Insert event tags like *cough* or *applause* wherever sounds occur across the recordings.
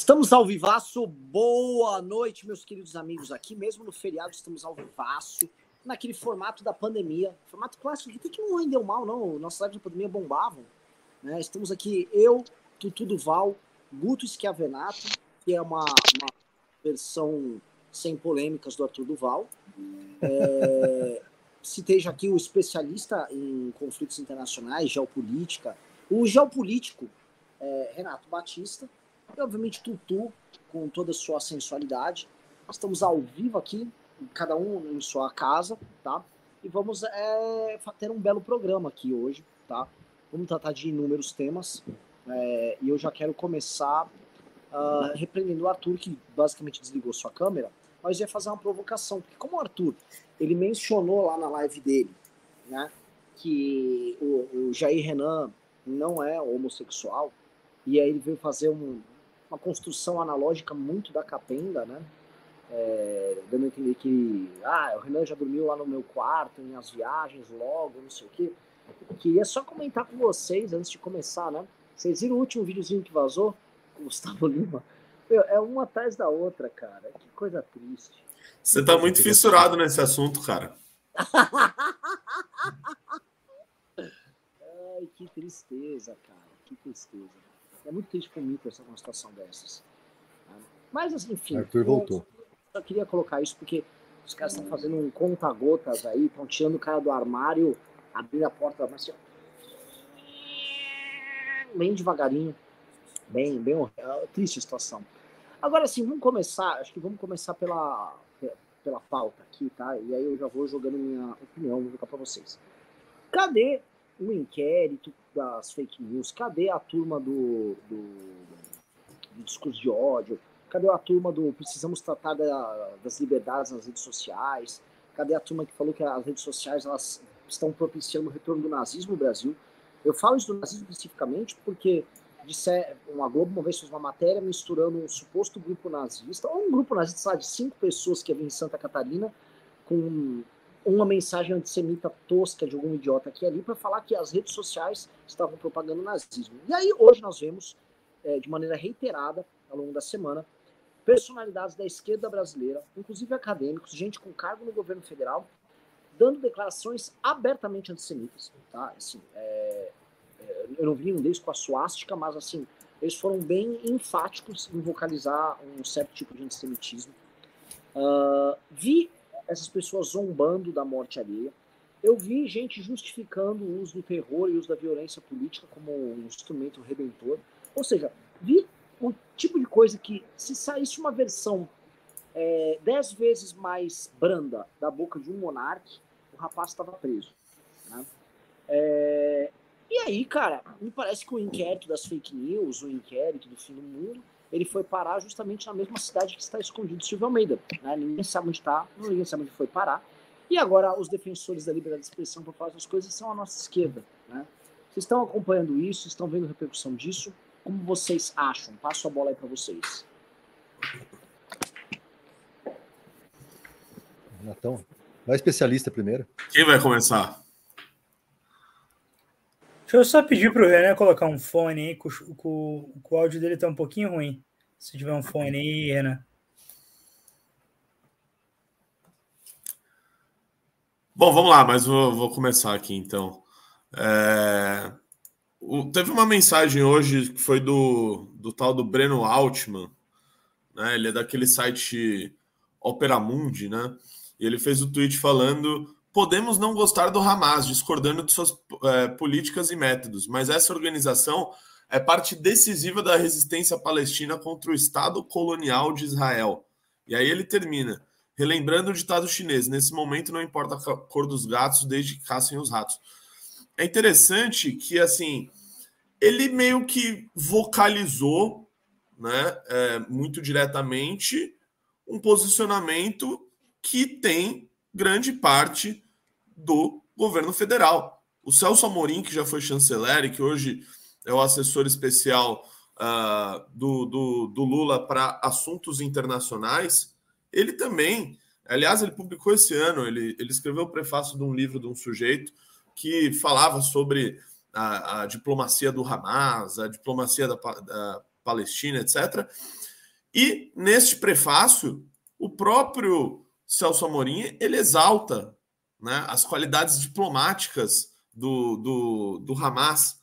Estamos ao vivaço. Boa noite, meus queridos amigos. Aqui mesmo no feriado estamos ao vivaço, naquele formato da pandemia. Formato clássico tem que não rendeu mal, não. Nossas lives da pandemia bombavam. Né? Estamos aqui, eu, Tutu Duval, Guto Schiavenato, que é uma, uma versão sem polêmicas do Arthur Duval. É, *laughs* citei já aqui o especialista em conflitos internacionais, geopolítica, o geopolítico é, Renato Batista, e obviamente Tutu, com toda a sua sensualidade. Estamos ao vivo aqui, cada um em sua casa, tá? E vamos é, ter um belo programa aqui hoje, tá? Vamos tratar de inúmeros temas. É, e eu já quero começar uh, repreendendo o Arthur, que basicamente desligou sua câmera, mas ia fazer uma provocação. Porque como o Arthur, ele mencionou lá na live dele, né? Que o, o Jair Renan não é homossexual, e aí ele veio fazer um, uma construção analógica muito da capenga, né? É, dando a entender que ah, o Renan já dormiu lá no meu quarto, em minhas viagens, logo, não sei o quê. Queria só comentar com vocês antes de começar, né? Vocês viram o último videozinho que vazou com o Gustavo Lima? Meu, é uma atrás da outra, cara. Que coisa triste. Você tá muito fissurado nesse assunto, cara. *laughs* Ai, que tristeza, cara. Que tristeza. É muito triste para mim pensar numa situação dessas. Tá? Mas, assim, enfim. Arthur voltou. Eu queria colocar isso porque os caras estão fazendo um conta-gotas aí, estão tirando o cara do armário, abrindo a porta, mas assim, bem devagarinho, bem, bem é triste a situação. Agora, assim, vamos começar, acho que vamos começar pela, pela pauta aqui, tá? E aí eu já vou jogando minha opinião, vou jogar para vocês. Cadê o inquérito das fake news? Cadê a turma do, do, do discurso de ódio? Cadê a turma do precisamos tratar da, das liberdades nas redes sociais? Cadê a turma que falou que as redes sociais elas estão propiciando o retorno do nazismo no Brasil? Eu falo isso do nazismo especificamente porque disser, uma Globo uma vez fez uma matéria misturando um suposto grupo nazista, ou um grupo nazista de cinco pessoas que havia em Santa Catarina, com uma mensagem antissemita tosca de algum idiota aqui ali para falar que as redes sociais estavam propagando nazismo. E aí hoje nós vemos, é, de maneira reiterada, ao longo da semana, personalidades da esquerda brasileira, inclusive acadêmicos, gente com cargo no governo federal, dando declarações abertamente antissemitas. Tá? Assim, é, é, eu não vi um deles com a suástica, mas assim, eles foram bem enfáticos em vocalizar um certo tipo de antissemitismo. Uh, vi essas pessoas zombando da morte alheia. Eu vi gente justificando o uso do terror e o uso da violência política como um instrumento redentor. Ou seja, vi um tipo de coisa que, se saísse uma versão é, dez vezes mais branda da boca de um monarca, o rapaz estava preso. Né? É, e aí, cara, me parece que o inquérito das fake news, o inquérito do fim do mundo, ele foi parar justamente na mesma cidade que está escondido Silvio Almeida. Né? Ninguém sabe onde está, ninguém sabe onde foi parar. E agora os defensores da liberdade de expressão para falar essas coisas são a nossa esquerda. Né? Vocês estão acompanhando isso, estão vendo a repercussão disso? Como vocês acham? Passo a bola aí para vocês. Natão, vai especialista primeiro. Quem vai começar? Deixa eu só pedir para o Renan colocar um fone aí, com, com, o áudio dele tá um pouquinho ruim. Se tiver um fone aí, Renan. Bom, vamos lá, mas vou, vou começar aqui então. É, o, teve uma mensagem hoje que foi do, do tal do Breno Altman, né? Ele é daquele site Operamundi, né? E ele fez o tweet falando Podemos não gostar do Hamas, discordando de suas é, políticas e métodos, mas essa organização é parte decisiva da resistência palestina contra o Estado colonial de Israel. E aí ele termina, relembrando o ditado chinês: nesse momento não importa a cor dos gatos, desde que caçem os ratos. É interessante que, assim, ele meio que vocalizou, né, é, muito diretamente, um posicionamento que tem grande parte do governo federal. O Celso Amorim, que já foi chanceler e que hoje é o assessor especial uh, do, do, do Lula para assuntos internacionais, ele também, aliás, ele publicou esse ano, ele, ele escreveu o prefácio de um livro de um sujeito que falava sobre a, a diplomacia do Hamas, a diplomacia da, da Palestina, etc. E neste prefácio, o próprio Celso Amorim ele exalta né, as qualidades diplomáticas do, do, do Hamas.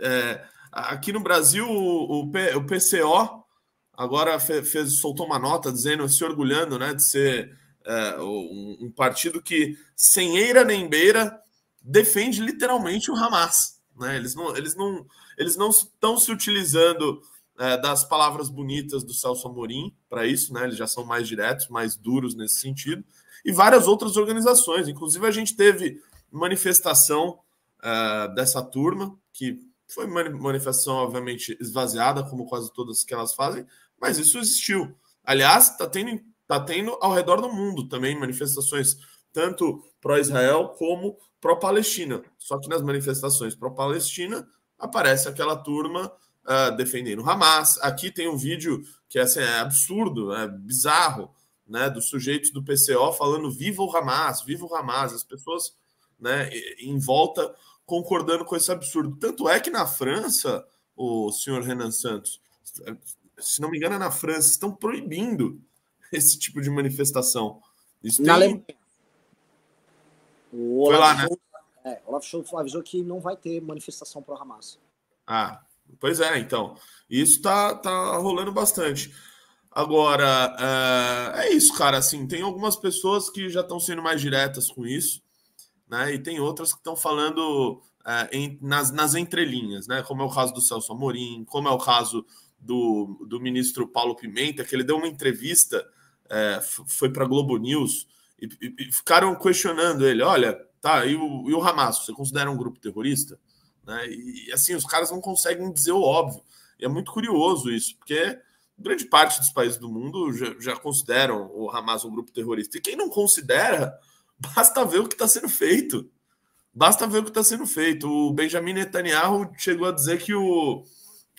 É, aqui no Brasil, o, o, P, o PCO agora fez, fez, soltou uma nota dizendo, se orgulhando né, de ser é, um, um, partido que, sem eira nem beira, defende literalmente o Hamas. Né? Eles, não, eles, não, eles não estão se utilizando é, das palavras bonitas do Celso Amorim para isso, né? Eles já são mais diretos, mais duros nesse sentido. E várias outras organizações. Inclusive, a gente teve manifestação é, dessa turma, que foi manifestação, obviamente, esvaziada, como quase todas que elas fazem, mas isso existiu. Aliás, está tendo, tá tendo ao redor do mundo também manifestações, tanto pró-Israel como pró-Palestina. Só que nas manifestações pró-Palestina aparece aquela turma uh, defendendo Hamas. Aqui tem um vídeo que assim, é absurdo, é bizarro, né, dos sujeitos do PCO falando viva o Hamas, viva o Hamas, as pessoas né, em volta concordando com esse absurdo. Tanto é que na França, o senhor Renan Santos, se não me engano, é na França, estão proibindo esse tipo de manifestação. Isso na tem... Alemanha. O Olaf, lá, né? é, Olaf Scholz avisou que não vai ter manifestação pro Hamas. Ah, Pois é, então. Isso tá, tá rolando bastante. Agora, é, é isso, cara. Assim, tem algumas pessoas que já estão sendo mais diretas com isso, né? E tem outras que estão falando é, em, nas, nas entrelinhas, né? Como é o caso do Celso Amorim, como é o caso do, do ministro Paulo Pimenta, que ele deu uma entrevista, é, foi para Globo News, e, e, e, ficaram questionando ele: olha, tá, e o, e o Hamas, você considera um grupo terrorista? Né? E assim, os caras não conseguem dizer o óbvio. E é muito curioso isso, porque grande parte dos países do mundo já, já consideram o Hamas um grupo terrorista. E quem não considera, *laughs* basta ver o que está sendo feito. Basta ver o que está sendo feito. O Benjamin Netanyahu chegou a dizer que o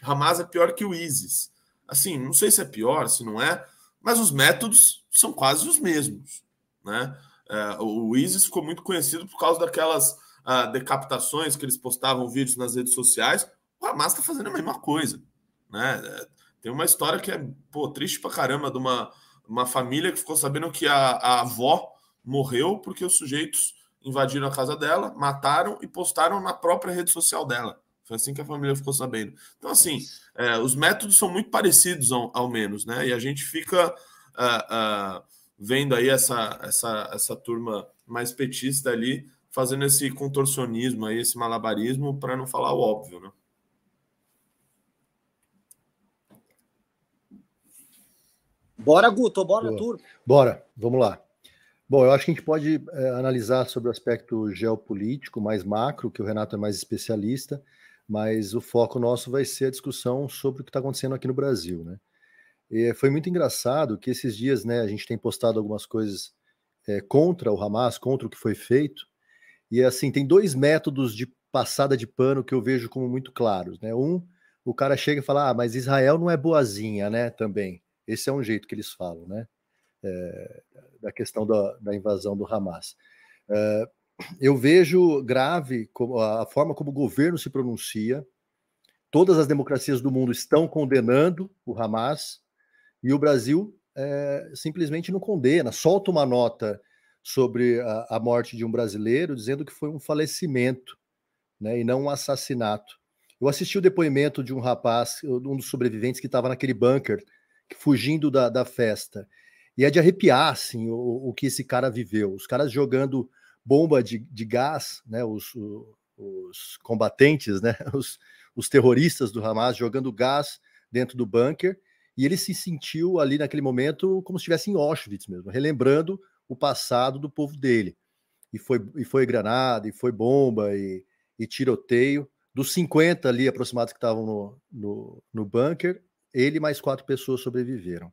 Hamas é pior que o ISIS. Assim, não sei se é pior, se não é, mas os métodos são quase os mesmos. Né? É, o ISIS ficou muito conhecido por causa daquelas uh, decapitações que eles postavam vídeos nas redes sociais, o Hamas está fazendo a mesma coisa. Né? Tem uma história que é pô, triste pra caramba de uma, uma família que ficou sabendo que a, a avó morreu porque os sujeitos invadiram a casa dela, mataram e postaram na própria rede social dela. Foi assim que a família ficou sabendo. Então, assim, é, os métodos são muito parecidos, ao, ao, menos, né? E a gente fica uh, uh, vendo aí essa, essa, essa turma mais petista ali fazendo esse contorcionismo aí, esse malabarismo, para não falar o óbvio, né? Bora, Guto, bora, Boa. turma. Bora, vamos lá. Bom, eu acho que a gente pode é, analisar sobre o aspecto geopolítico, mais macro, que o Renato é mais especialista, mas o foco nosso vai ser a discussão sobre o que está acontecendo aqui no Brasil, né? E foi muito engraçado que esses dias, né, a gente tem postado algumas coisas é, contra o Hamas, contra o que foi feito, e assim, tem dois métodos de passada de pano que eu vejo como muito claros, né? Um, o cara chega e fala: "Ah, mas Israel não é boazinha, né?" Também. Esse é um jeito que eles falam, né? É, da questão da, da, invasão do Hamas. É, eu vejo grave a forma como o governo se pronuncia. Todas as democracias do mundo estão condenando o Hamas e o Brasil é, simplesmente não condena, solta uma nota sobre a, a, morte de um brasileiro, dizendo que foi um falecimento, né, e não um assassinato. Eu assisti o depoimento de um rapaz, um dos sobreviventes que estava naquele bunker, fugindo da, da festa. E é de arrepiar, assim, o, o, que esse cara viveu. Os caras jogando bomba de, de gás, né, os, os combatentes, né, *laughs* os, os terroristas do Hamas jogando gás dentro do bunker, e ele se sentiu ali naquele momento como se estivesse em Auschwitz mesmo, relembrando o passado do povo dele. E foi, e foi granada, e foi bomba, e, e tiroteio. Dos 50 ali aproximados que estavam no, no, no bunker, ele mais quatro pessoas sobreviveram.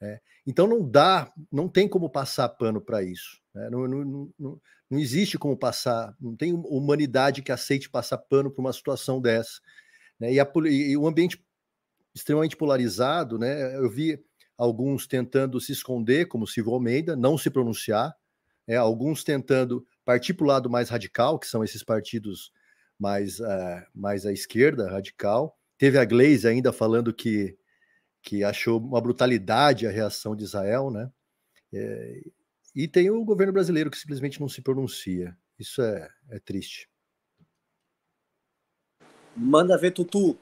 É, então não dá, não tem como passar pano para isso. Né? Não, não, não, não, existe como passar, não tem humanidade que aceite passar pano para uma situação dessa. Né? E, a, e, o ambiente extremamente polarizado, né? Eu vi alguns tentando se esconder, como Silvio Almeida, não se pronunciar, é, alguns tentando partir para o lado mais radical, que são esses partidos mais, uh, mais à esquerda, radical, Teve a Glaze ainda falando que, que achou uma brutalidade a reação de Israel, né? É, e tem o governo brasileiro que simplesmente não se pronuncia. Isso é, é triste. Manda ver, Tutu.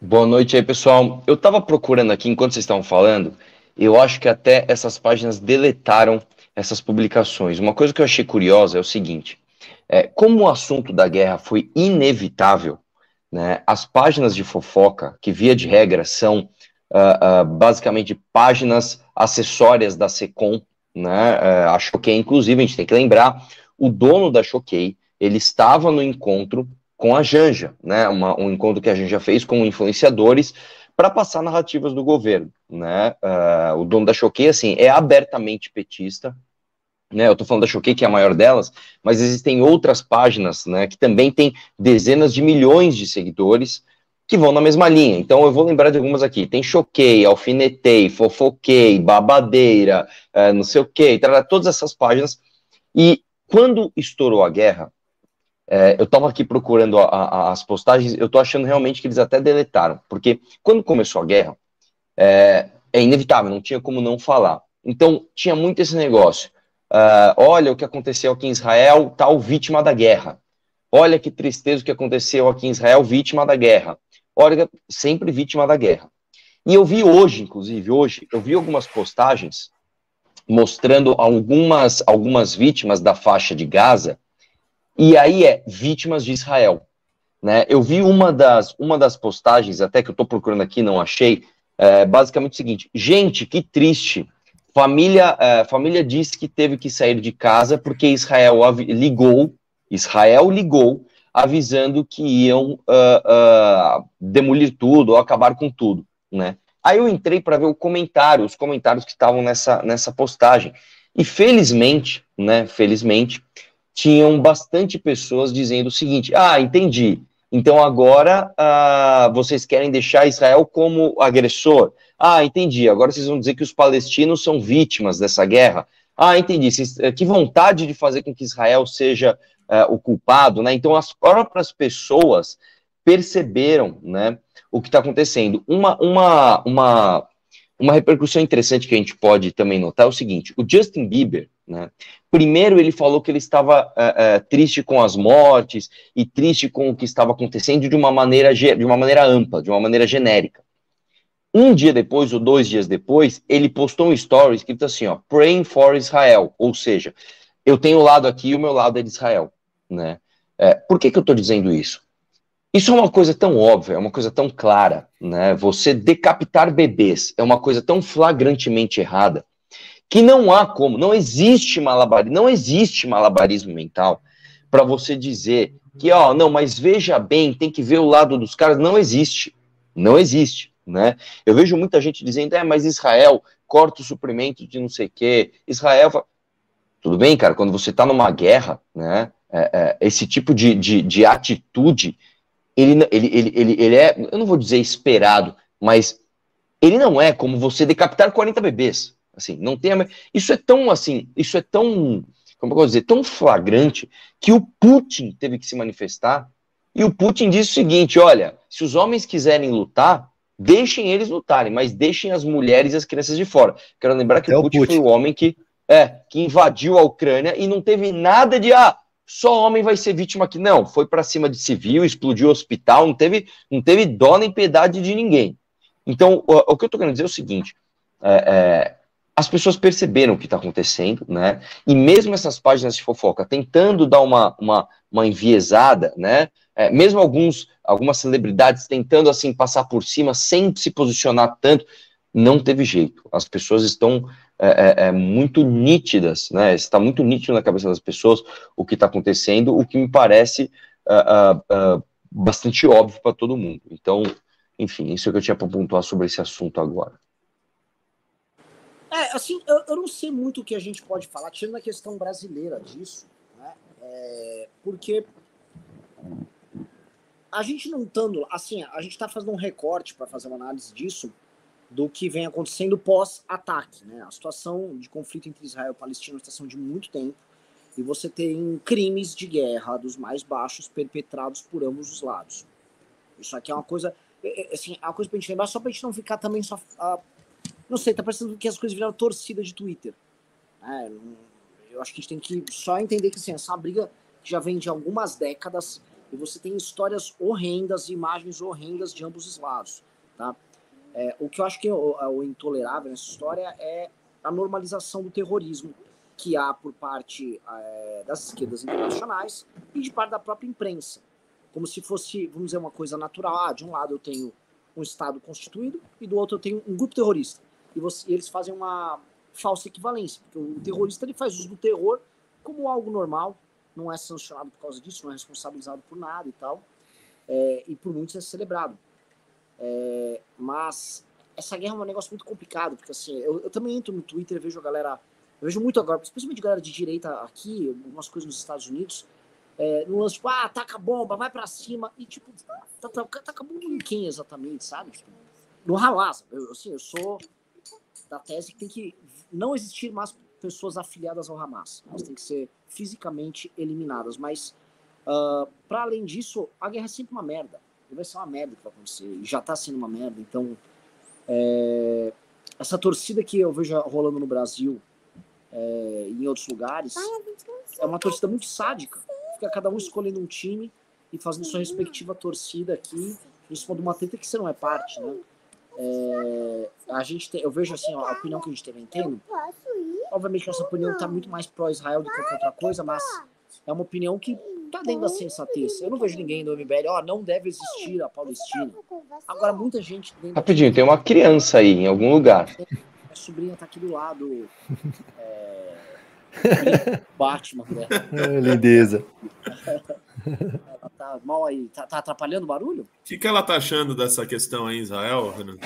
Boa noite aí, pessoal. Eu estava procurando aqui, enquanto vocês estavam falando, eu acho que até essas páginas deletaram essas publicações. Uma coisa que eu achei curiosa é o seguinte: é, como o assunto da guerra foi inevitável, né, as páginas de fofoca, que via de regra são uh, uh, basicamente páginas acessórias da SECOM, né, uh, a Choquei, inclusive, a gente tem que lembrar, o dono da Choquei, ele estava no encontro com a Janja, né, uma, um encontro que a Janja fez com influenciadores para passar narrativas do governo, né, o dono da Choquei, assim, é abertamente petista, né, eu estou falando da Choquei, que é a maior delas, mas existem outras páginas, né, que também têm dezenas de milhões de seguidores que vão na mesma linha. Então eu vou lembrar de algumas aqui. Tem Choquei, Alfinetei, Fofoquei, Babadeira, é, não sei o quê, todas essas páginas. E quando estourou a guerra, é, eu estava aqui procurando a, a, as postagens, eu estou achando realmente que eles até deletaram, porque quando começou a guerra, é, é inevitável, não tinha como não falar. Então tinha muito esse negócio Uh, olha o que aconteceu aqui em Israel, tal vítima da guerra. Olha que tristeza o que aconteceu aqui em Israel, vítima da guerra. Olha, sempre vítima da guerra. E eu vi hoje, inclusive, hoje, eu vi algumas postagens mostrando algumas, algumas vítimas da faixa de Gaza, e aí é vítimas de Israel. Né? Eu vi uma das, uma das postagens, até que eu estou procurando aqui, não achei, é, basicamente o seguinte: gente, que triste Família, uh, família disse que teve que sair de casa porque Israel ligou, Israel ligou, avisando que iam uh, uh, demolir tudo ou acabar com tudo, né? Aí eu entrei para ver o comentário, os comentários que estavam nessa, nessa postagem. E felizmente, né, felizmente, tinham bastante pessoas dizendo o seguinte: ah, entendi. Então agora uh, vocês querem deixar Israel como agressor. Ah, entendi. Agora vocês vão dizer que os palestinos são vítimas dessa guerra. Ah, entendi. Eh, que vontade de fazer com que Israel seja uh, o culpado, né? Então as próprias pessoas perceberam, né, o que está acontecendo. Uma, uma, uma, uma repercussão interessante que a gente pode também notar é o seguinte: o Justin Bieber, né, primeiro ele falou que ele estava uh, uh, triste com as mortes e triste com o que estava acontecendo de uma maneira de uma maneira ampla, de uma maneira genérica. Um dia depois, ou dois dias depois, ele postou um story escrito assim, ó, Praying for Israel, ou seja, eu tenho o lado aqui e o meu lado é de Israel, né? É, por que, que eu estou dizendo isso? Isso é uma coisa tão óbvia, é uma coisa tão clara, né? Você decapitar bebês é uma coisa tão flagrantemente errada que não há como, não existe malabarismo, não existe malabarismo mental para você dizer que, ó, não, mas veja bem, tem que ver o lado dos caras, não existe, não existe né? Eu vejo muita gente dizendo, é, mas Israel corta o suprimento de não sei o quê, Israel... Tudo bem, cara, quando você está numa guerra, né, é, é, esse tipo de, de, de atitude, ele, ele, ele, ele, ele é, eu não vou dizer esperado, mas ele não é como você decapitar 40 bebês, assim, não tem a... isso é tão, assim, isso é tão, como eu vou dizer, tão flagrante, que o Putin teve que se manifestar, e o Putin disse o seguinte, olha, se os homens quiserem lutar, Deixem eles lutarem, mas deixem as mulheres e as crianças de fora. Quero lembrar que é o, Putin, Putin foi o homem que, é, que invadiu a Ucrânia e não teve nada de ah, só homem vai ser vítima aqui. Não, foi para cima de civil, explodiu o hospital, não teve, não teve dó nem piedade de ninguém. Então, o, o que eu estou querendo dizer é o seguinte: é, é, as pessoas perceberam o que está acontecendo, né? E mesmo essas páginas de fofoca tentando dar uma, uma, uma enviesada, né? É, mesmo alguns, algumas celebridades tentando assim passar por cima sem se posicionar tanto, não teve jeito. As pessoas estão é, é, é muito nítidas, né? Está muito nítido na cabeça das pessoas o que está acontecendo, o que me parece uh, uh, bastante óbvio para todo mundo. Então, enfim, isso é o que eu tinha para pontuar sobre esse assunto agora. É, assim, eu, eu, não sei muito o que a gente pode falar, tirando a questão brasileira disso, né? É, porque a gente não estando, assim, a gente está fazendo um recorte para fazer uma análise disso, do que vem acontecendo pós-ataque, né? A situação de conflito entre Israel e Palestina é uma situação de muito tempo, e você tem crimes de guerra dos mais baixos perpetrados por ambos os lados. Isso aqui é uma coisa é, é, assim, é uma coisa pra gente lembrar, só pra gente não ficar também só. Não sei, tá parecendo que as coisas viraram torcida de Twitter. É, eu acho que a gente tem que só entender que assim, essa briga já vem de algumas décadas e você tem histórias horrendas, imagens horrendas de ambos os lados. Tá? É, o que eu acho que é o, é o, intolerável nessa história é a normalização do terrorismo que há por parte é, das esquerdas internacionais e de parte da própria imprensa. Como se fosse, vamos dizer, uma coisa natural. Ah, de um lado eu tenho um Estado constituído e do outro eu tenho um grupo terrorista. E, você, e eles fazem uma falsa equivalência, porque o terrorista ele faz uso do terror como algo normal, não é sancionado por causa disso, não é responsabilizado por nada e tal, é, e por muitos é celebrado. É, mas essa guerra é um negócio muito complicado, porque assim, eu, eu também entro no Twitter vejo a galera, vejo muito agora, especialmente galera de direita aqui, algumas coisas nos Estados Unidos, é, no lance, tipo, ah, taca bomba, vai pra cima, e tipo, taca, tá, tá, taca bomba em quem exatamente, sabe? Tipo, no Hamas, eu, assim, eu sou da tese que tem que não existir mais pessoas afiliadas ao Hamas. Elas têm que ser fisicamente eliminadas. Mas, uh, ah, para além disso, a guerra é sempre uma merda. E vai ser uma merda que vai acontecer. E já está sendo uma merda. Então, é, essa torcida que eu vejo rolando no Brasil é, e em outros lugares é uma torcida muito sádica. Fica cada um escolhendo um time e fazendo sua respectiva torcida aqui em cima de uma treta que você não é parte, né? É, a gente tem, eu vejo assim, ó, a opinião que a gente tem tendo. Obviamente, nossa opinião está muito mais pró-Israel do que qualquer outra coisa, mas é uma opinião que está dentro da sensatez. Eu não vejo ninguém do MBL, ó, não deve existir a Palestina. Agora, muita gente. Rapidinho, tem uma criança aí em algum lugar. A sobrinha tá aqui do lado. É... *laughs* Batman, né? É, *laughs* lindeza. Ela tá mal aí. Tá, tá atrapalhando o barulho? O que, que ela tá achando dessa questão aí em Israel, Renan?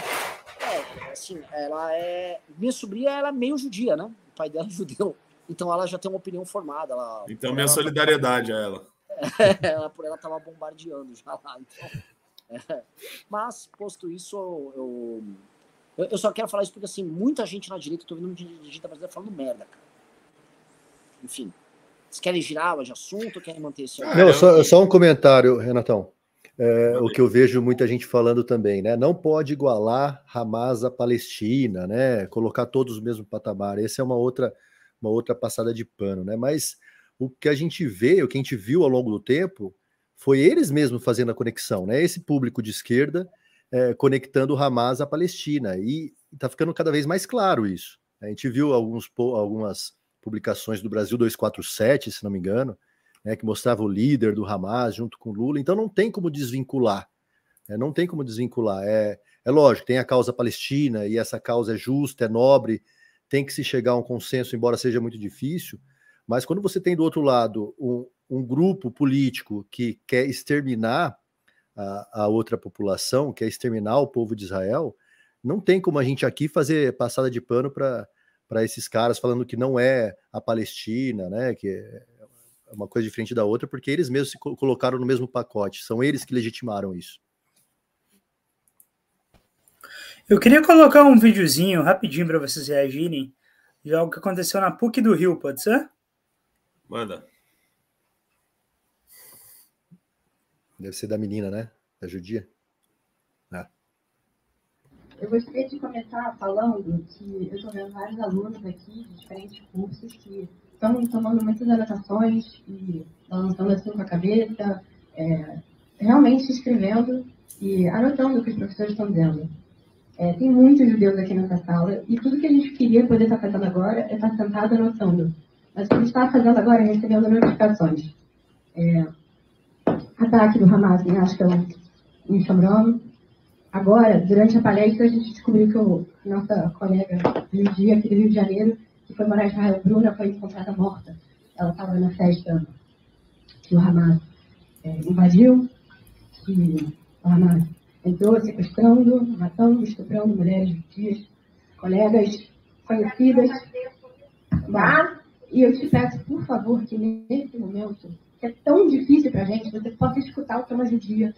É, assim, ela é. Minha sobrinha, ela é meio judia, né? O pai dela *laughs* é judeu. Então ela já tem uma opinião formada. Ela, então, minha ela, solidariedade a ela. É, *laughs* ela, por ela tava bombardeando já lá. Então, é. Mas, posto isso, eu, eu, eu, só quero falar isso porque, assim, muita gente na direita, eu tô vendo muita gente brasileira falando merda, cara. Enfim, vocês querem girar de assunto ou querem manter esse Não, só, só um comentário, Renatão. É, o que eu vejo muita gente falando também, né? Não pode igualar Hamas à Palestina, né? Colocar todos no mesmo patamar. Essa é uma outra, uma outra passada de pano, né? Mas o que a gente vê, o que a gente viu ao longo do tempo, foi eles mesmos fazendo a conexão, né? Esse público de esquerda é, conectando Hamas à Palestina. E está ficando cada vez mais claro isso. A gente viu alguns, algumas publicações do Brasil 247, se não me engano, né, que mostrava o líder do Hamas junto com Lula. Então não tem como desvincular. Né, não tem como desvincular. É, é lógico, tem a causa palestina e essa causa é justa, é nobre, tem que se chegar a um consenso, embora seja muito difícil. Mas quando você tem do outro lado um, um grupo político que quer exterminar a, a, outra população, quer exterminar o povo de Israel, não tem como a gente aqui fazer passada de pano para esses caras falando que não é a Palestina, né, que é uma coisa diferente da outra, porque eles mesmos se colocaram no mesmo pacote, são eles que legitimaram isso. Eu queria colocar um videozinho rapidinho para vocês reagirem de algo que aconteceu na PUC do Rio, pode ser? Manda. Deve ser da menina, né? Da judia. Eu gostaria de começar falando que eu estou vendo vários alunos aqui de diferentes cursos que estão tomando muitas anotações e lançando assim com a cabeça, é, realmente escrevendo e anotando o que os professores estão dizendo. É, tem muitos judeus aqui nessa sala e tudo que a gente queria poder estar fazendo agora é estar sentado anotando. Mas o que a gente está fazendo agora é recebendo notificações. É, ataque do Hamas em Ashkelon, em Shomron, Agora, durante a palestra, a gente descobriu que o nossa colega Judia, aqui do Rio de Janeiro, foi morar em Israel, Bruna, foi encontrada morta. Ela estava na festa que o Hamas é, invadiu, que o Hamas entrou sequestrando, matando, estuprando mulheres judias, colegas conhecidas. Tá? E eu te peço, por favor, que nesse momento que é tão difícil para a gente, você possa escutar o que uma judia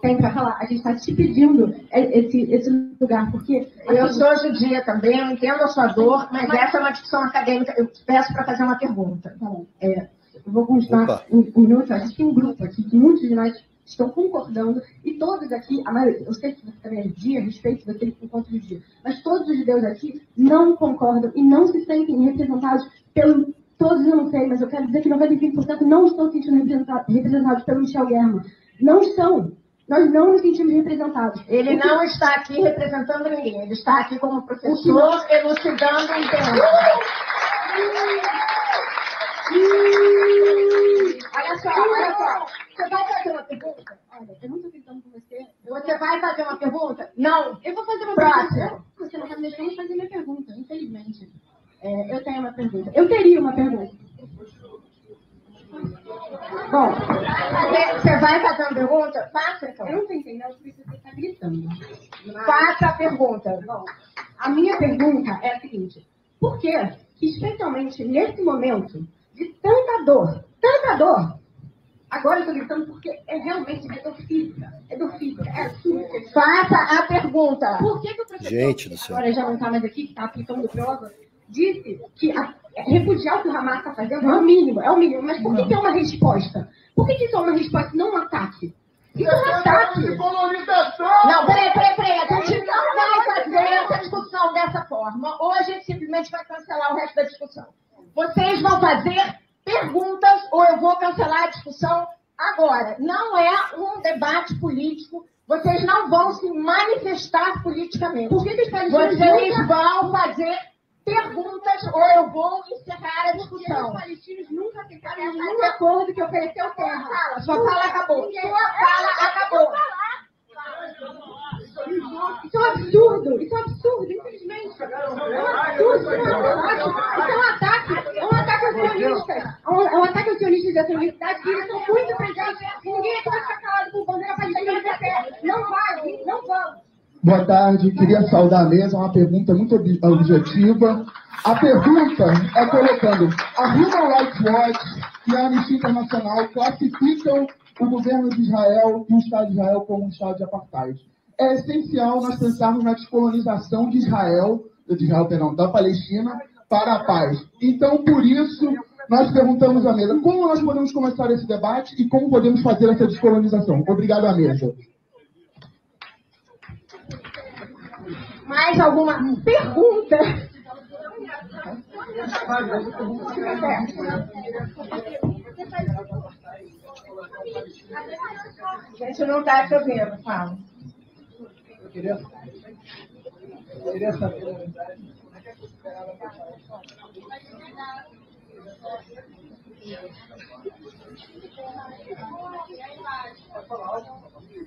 tem para falar. A gente está te pedindo esse, esse lugar, porque... Eu sou judia também, eu entendo a sua dor, mas, mas... essa é uma discussão acadêmica. Eu te peço para fazer uma pergunta. Tá é, eu vou continuar um, um, minuto. A gente tem um grupo aqui que muitos de nós estão concordando, e todos aqui, a maioria, eu sei que você também é dia, respeito você por conta do dia, mas todos os judeus aqui não concordam e não se sentem representados pelo. Todos eu não sei, mas eu quero dizer que 95% não estão se sentindo representados, pelo Michel Guerra. Não estão. Nós não nos sentimos representados. Ele não está aqui representando ninguém, ele está aqui como professor, elucidando um tema. Olha só, olha só. Você vai fazer uma pergunta? Olha, eu não estou tentando com você. Você vai fazer uma pergunta? Não. Eu vou fazer uma Próximo. pergunta. Você não está me deixando fazer minha pergunta, infelizmente. É, eu tenho uma pergunta. Eu teria uma pergunta. Bom, você, você vai fazer uma pergunta? Faça então. Eu não estou entendendo porque você está gritando. Faça a pergunta. Bom, a minha pergunta é a seguinte: por que, especialmente nesse momento de tanta dor, tanta dor, agora eu estou gritando porque é realmente é dor física, é dor física, é assim. Faça a pergunta. Por que, que o professor, Gente do que céu. agora já não está mais aqui, que está aplicando prova, disse que a- repudiar o que o Hamas está fazendo é o mínimo, é o mínimo. Mas por que, que é uma resposta? Por que, que isso é uma resposta e não um ataque? Isso é um ataque. Não, peraí, peraí, peraí. A gente não vai fazer essa discussão dessa forma. Ou a gente simplesmente vai cancelar o resto da discussão. Vocês vão fazer perguntas ou eu vou cancelar a discussão agora. Não é um debate político. Vocês não vão se manifestar politicamente. Por que, que os palestinos Vocês vão fazer perguntas ou eu vou encerrar a porque os discussão. palestinos nunca aceitaram nenhum acordo que ofereceu terra? Fala, sua fala acabou. Sua fala acabou. Isso é um absurdo, isso é um absurdo, infelizmente. É um absurdo, isso é um ataque. É um ataque, é um ataque aos sionistas. É um, é ataque aos sionistas dessa universidade, que eles são muito presentes. Ninguém vai ficar calado com bandeira palestina no pé. Não vai, não vamos. Boa tarde, queria saudar a mesa, uma pergunta muito ob- objetiva. A pergunta é colocando, a Human Rights Watch e a Anistia Internacional classificam o governo de Israel e o Estado de Israel como um Estado de apartheid. É essencial nós pensarmos na descolonização de Israel, de Israel, perdão, da Palestina para a paz. Então, por isso, nós perguntamos à mesa, como nós podemos começar esse debate e como podemos fazer essa descolonização? Obrigado à mesa. Mais alguma pergunta? A gente não está ouvindo, fala. Eu queria, eu queria saber, na verdade, como é que é?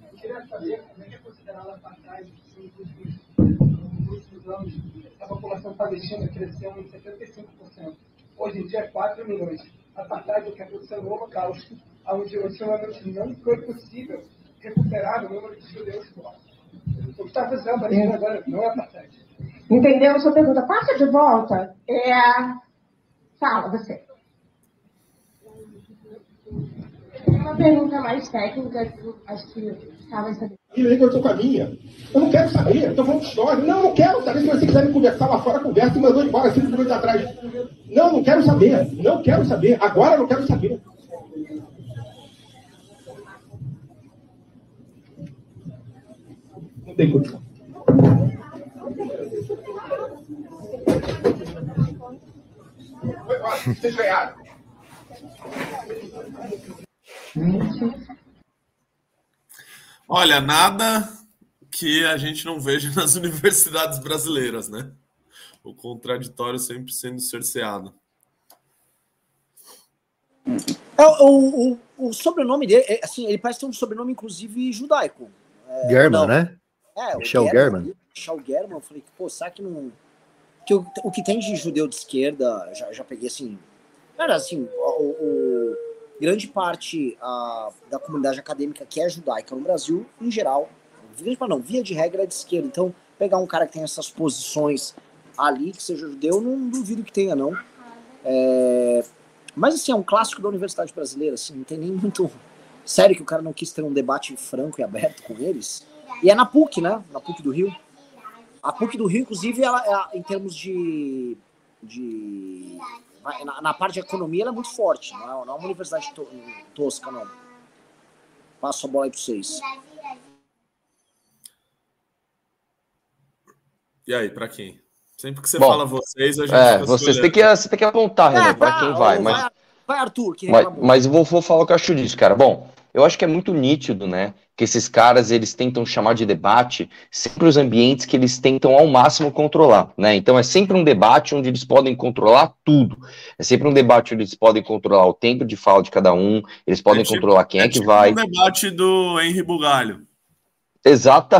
Eu queria saber como é que é considerada a passagem anos. A população palestina cresceu em 75%. Hoje em dia é 4 milhões. A passagem que aconteceu no Holocausto, onde ultimamente não foi possível recuperar o número de judeus mortos. O que está fazendo a Palestina agora não é. Entendeu a sua pergunta? Passa de volta. É... Fala, você. Uma pergunta mais técnica, acho que. E aí eu tô com a minha. Eu não quero saber, tô falando de história. Não, eu não quero saber. Se você quiser me conversar lá fora, conversa e mandou embora cinco minutos atrás. Não, não quero saber. Não quero saber. Agora eu não quero saber. Não tem condição. Vocês ganharam. Olha, nada que a gente não veja *laughs* nas universidades brasileiras, né? O contraditório sempre sendo cerceado. É, o, o, o sobrenome dele, é, assim, ele parece ter um sobrenome, inclusive, judaico. German, não. né? É, o Michel German. Michel German, eu falei, pô, será que não. Que o, o que tem de judeu de esquerda, já, já peguei assim. Cara, assim, o, o- grande parte ah, da comunidade acadêmica que é judaica no Brasil, em geral, não, via de regra é de esquerda. Então, pegar um cara que tem essas posições ali, que seja judeu, não duvido que tenha, não. É, mas, assim, é um clássico da universidade brasileira, assim, não tem nem muito. *laughs* Sério que o cara não quis ter um debate franco e aberto com eles. E é na PUC, né? Na PUC do Rio. A PUC do Rio, inclusive, ela, ela, em termos de. de na, na parte de economia, ela é muito forte. Não é, não é uma universidade to- tosca, não. Passo a bola aí para vocês. E aí, para quem? Sempre que você Bom, fala vocês, a gente. É, vocês têm que, você tem que apontar, Renan, É, para tá, quem vai. ô, Mas, vai, Arthur, que mas, mas vou, vou falar o que eu acho disso, cara. Bom, eu acho que é muito nítido, né? Que esses caras eles tentam chamar de debate sempre os ambientes que eles tentam ao máximo controlar, né? Então é sempre um debate onde eles podem controlar tudo. É sempre um debate onde eles podem controlar o tempo de fala de cada um, eles podem É tipo- controlar quem é, que tipo vai. o debate do Henry Bugalho. Exata,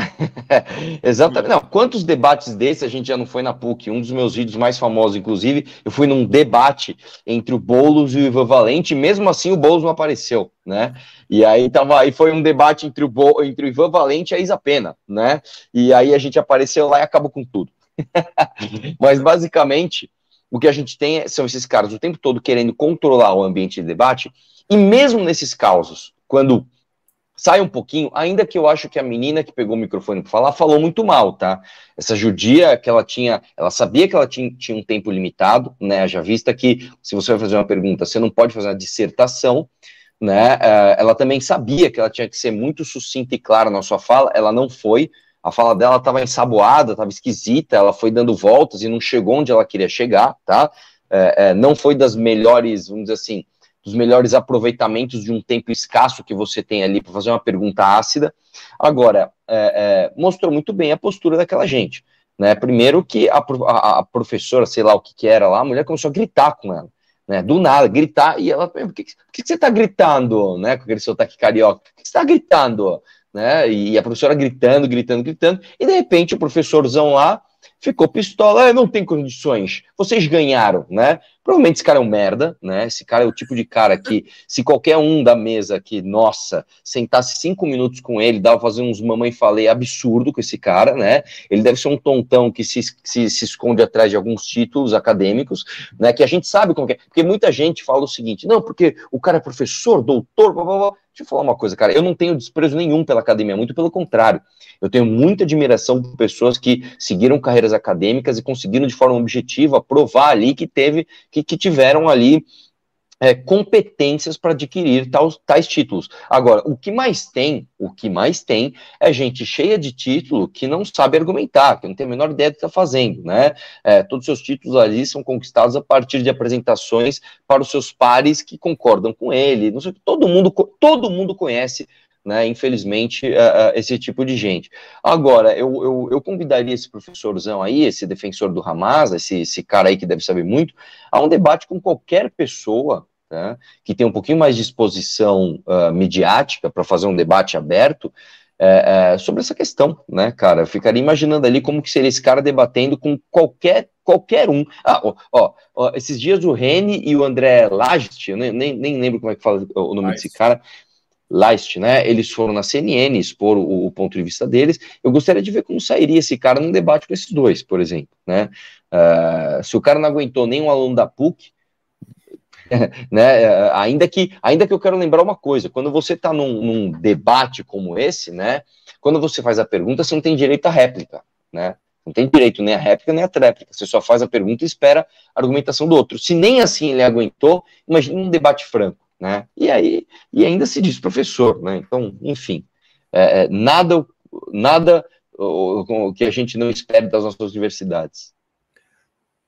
*laughs* exatamente. Não, quantos debates desses a gente já não foi na PUC? Um dos meus vídeos mais famosos, inclusive, eu fui num debate entre o Boulos e o Ivan Valente, e mesmo assim o Boulos não apareceu, né? E aí tava, aí foi um debate entre o, Bo, entre o Ivan Valente e a Isa Pena, né? E aí a gente apareceu lá e acabou com tudo. *laughs* Mas basicamente, o que a gente tem é- são esses caras o tempo todo querendo controlar o ambiente de debate, e mesmo nesses causos, quando sai um pouquinho, ainda que eu acho que a menina que pegou o microfone para falar falou muito mal, tá? Essa judia que ela tinha, ela sabia que ela tinha, tinha um tempo limitado, né? Já vista que se você vai fazer uma pergunta, você não pode fazer uma dissertação, né? Eh, ela também sabia que ela tinha que ser muito sucinta e clara na sua fala, ela não foi. A fala dela estava ensaboada, estava esquisita, ela foi dando voltas e não chegou onde ela queria chegar, tá? Eh, eh, não foi das melhores, vamos dizer assim, dos melhores aproveitamentos de um tempo escasso que você tem ali para fazer uma pergunta ácida. Agora, é, é, mostrou muito bem a postura daquela gente. Né? Primeiro que a, a- a professora, sei lá o que, que era lá, a mulher começou a gritar com ela. Né? Do nada, gritar, e ela, por que, por que que você está gritando? Né? Com aquele sotaque carioca, por que você está gritando? Né? E a professora gritando, gritando, gritando, e de repente o professorzão lá ficou pistola, "Ah, não tem condições, vocês ganharam, né? Provavelmente esse cara é um merda, né? Esse cara é o tipo de cara que, *laughs* se qualquer um da mesa aqui, nossa, sentasse cinco minutos com ele, dava fazer uns mamãe falei absurdo com esse cara, né? Ele deve ser um tontão que se, se, se esconde atrás de alguns títulos acadêmicos, né? Que a gente sabe como é. Porque muita gente fala o seguinte, não, porque o cara é professor, doutor, blá, blá, blá. Deixa eu falar uma coisa, cara, eu não tenho desprezo nenhum pela academia, muito pelo contrário. Eu tenho muita admiração por pessoas que seguiram carreiras acadêmicas e conseguiram de forma objetiva provar ali que teve, que, que tiveram ali é, competências para adquirir tais, tais títulos. Agora, o que mais tem, o que mais tem é gente cheia de título que não sabe argumentar, que não tem a menor ideia do que está fazendo, né? É, todos os seus títulos ali são conquistados a partir de apresentações para os seus pares que concordam com ele. Não sei, todo mundo, todo mundo conhece né, infelizmente, é, é, esse tipo de gente. Agora, eu, eu, eu convidaria esse professorzão aí, esse defensor do Hamas, esse, esse cara aí que deve saber muito, a um debate com qualquer pessoa né, que tem um pouquinho mais de exposição uh, midiática para fazer um debate aberto é, sobre essa questão, né, cara? Eu ficaria imaginando ali como que seria esse cara debatendo com qualquer qualquer um. Ah, ó, ó, ó, esses dias o Rene e o André Lagist, eu nem, nem, nem lembro como é que fala o nome Leist. desse cara, Leist, né? Eles foram na CNN expor o, o ponto de vista deles. Eu gostaria de ver como sairia esse cara num debate com esses dois, por exemplo, né? Uh, se o cara não aguentou nem um aluno da PUC, *laughs* né? Uh, ainda que, ainda que eu quero lembrar uma coisa, quando você está num, num, debate como esse, né? Quando você faz a pergunta, você não tem direito à réplica, né? Não tem direito nem à réplica nem à tréplica. Você só faz a pergunta e espera a argumentação do outro. Se nem assim ele aguentou, imagine um debate franco, né? E aí, e ainda se diz professor, né? Então, enfim, é, nada, nada o, o que a gente não espera das nossas universidades.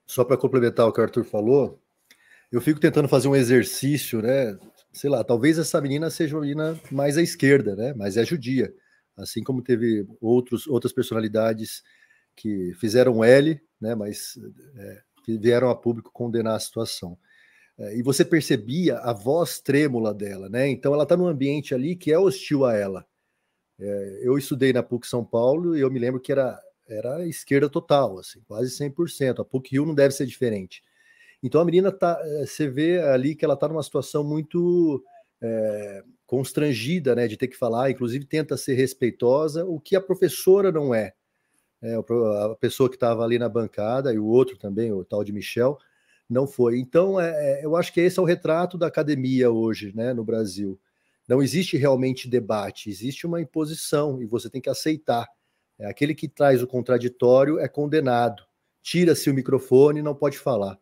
Só para complementar o que o Arthur falou, eu fico tentando fazer um exercício, né? Sei lá, talvez essa menina seja uma menina mais à esquerda, né? Mas é judia. Assim como teve outros, outras personalidades que fizeram L, né? Mas é, vieram a público condenar a situação. É, e você percebia a voz trêmula dela, né? Então ela está num ambiente ali que é hostil a ela. É, eu estudei na PUC São Paulo e eu me lembro que era, era esquerda total, assim, quase 100%. A PUC Rio não deve ser diferente. Então a menina tá, você vê ali que ela está numa situação muito é, constrangida, né, de ter que falar, inclusive tenta ser respeitosa, o que a professora não é. é a pessoa que estava ali na bancada e o outro também, o tal de Michel, não foi. Então é, eu acho que esse é o retrato da academia hoje, né, no Brasil. Não existe realmente debate, existe uma imposição e você tem que aceitar. É aquele que traz o contraditório é condenado. Tira-se o microfone, não pode falar.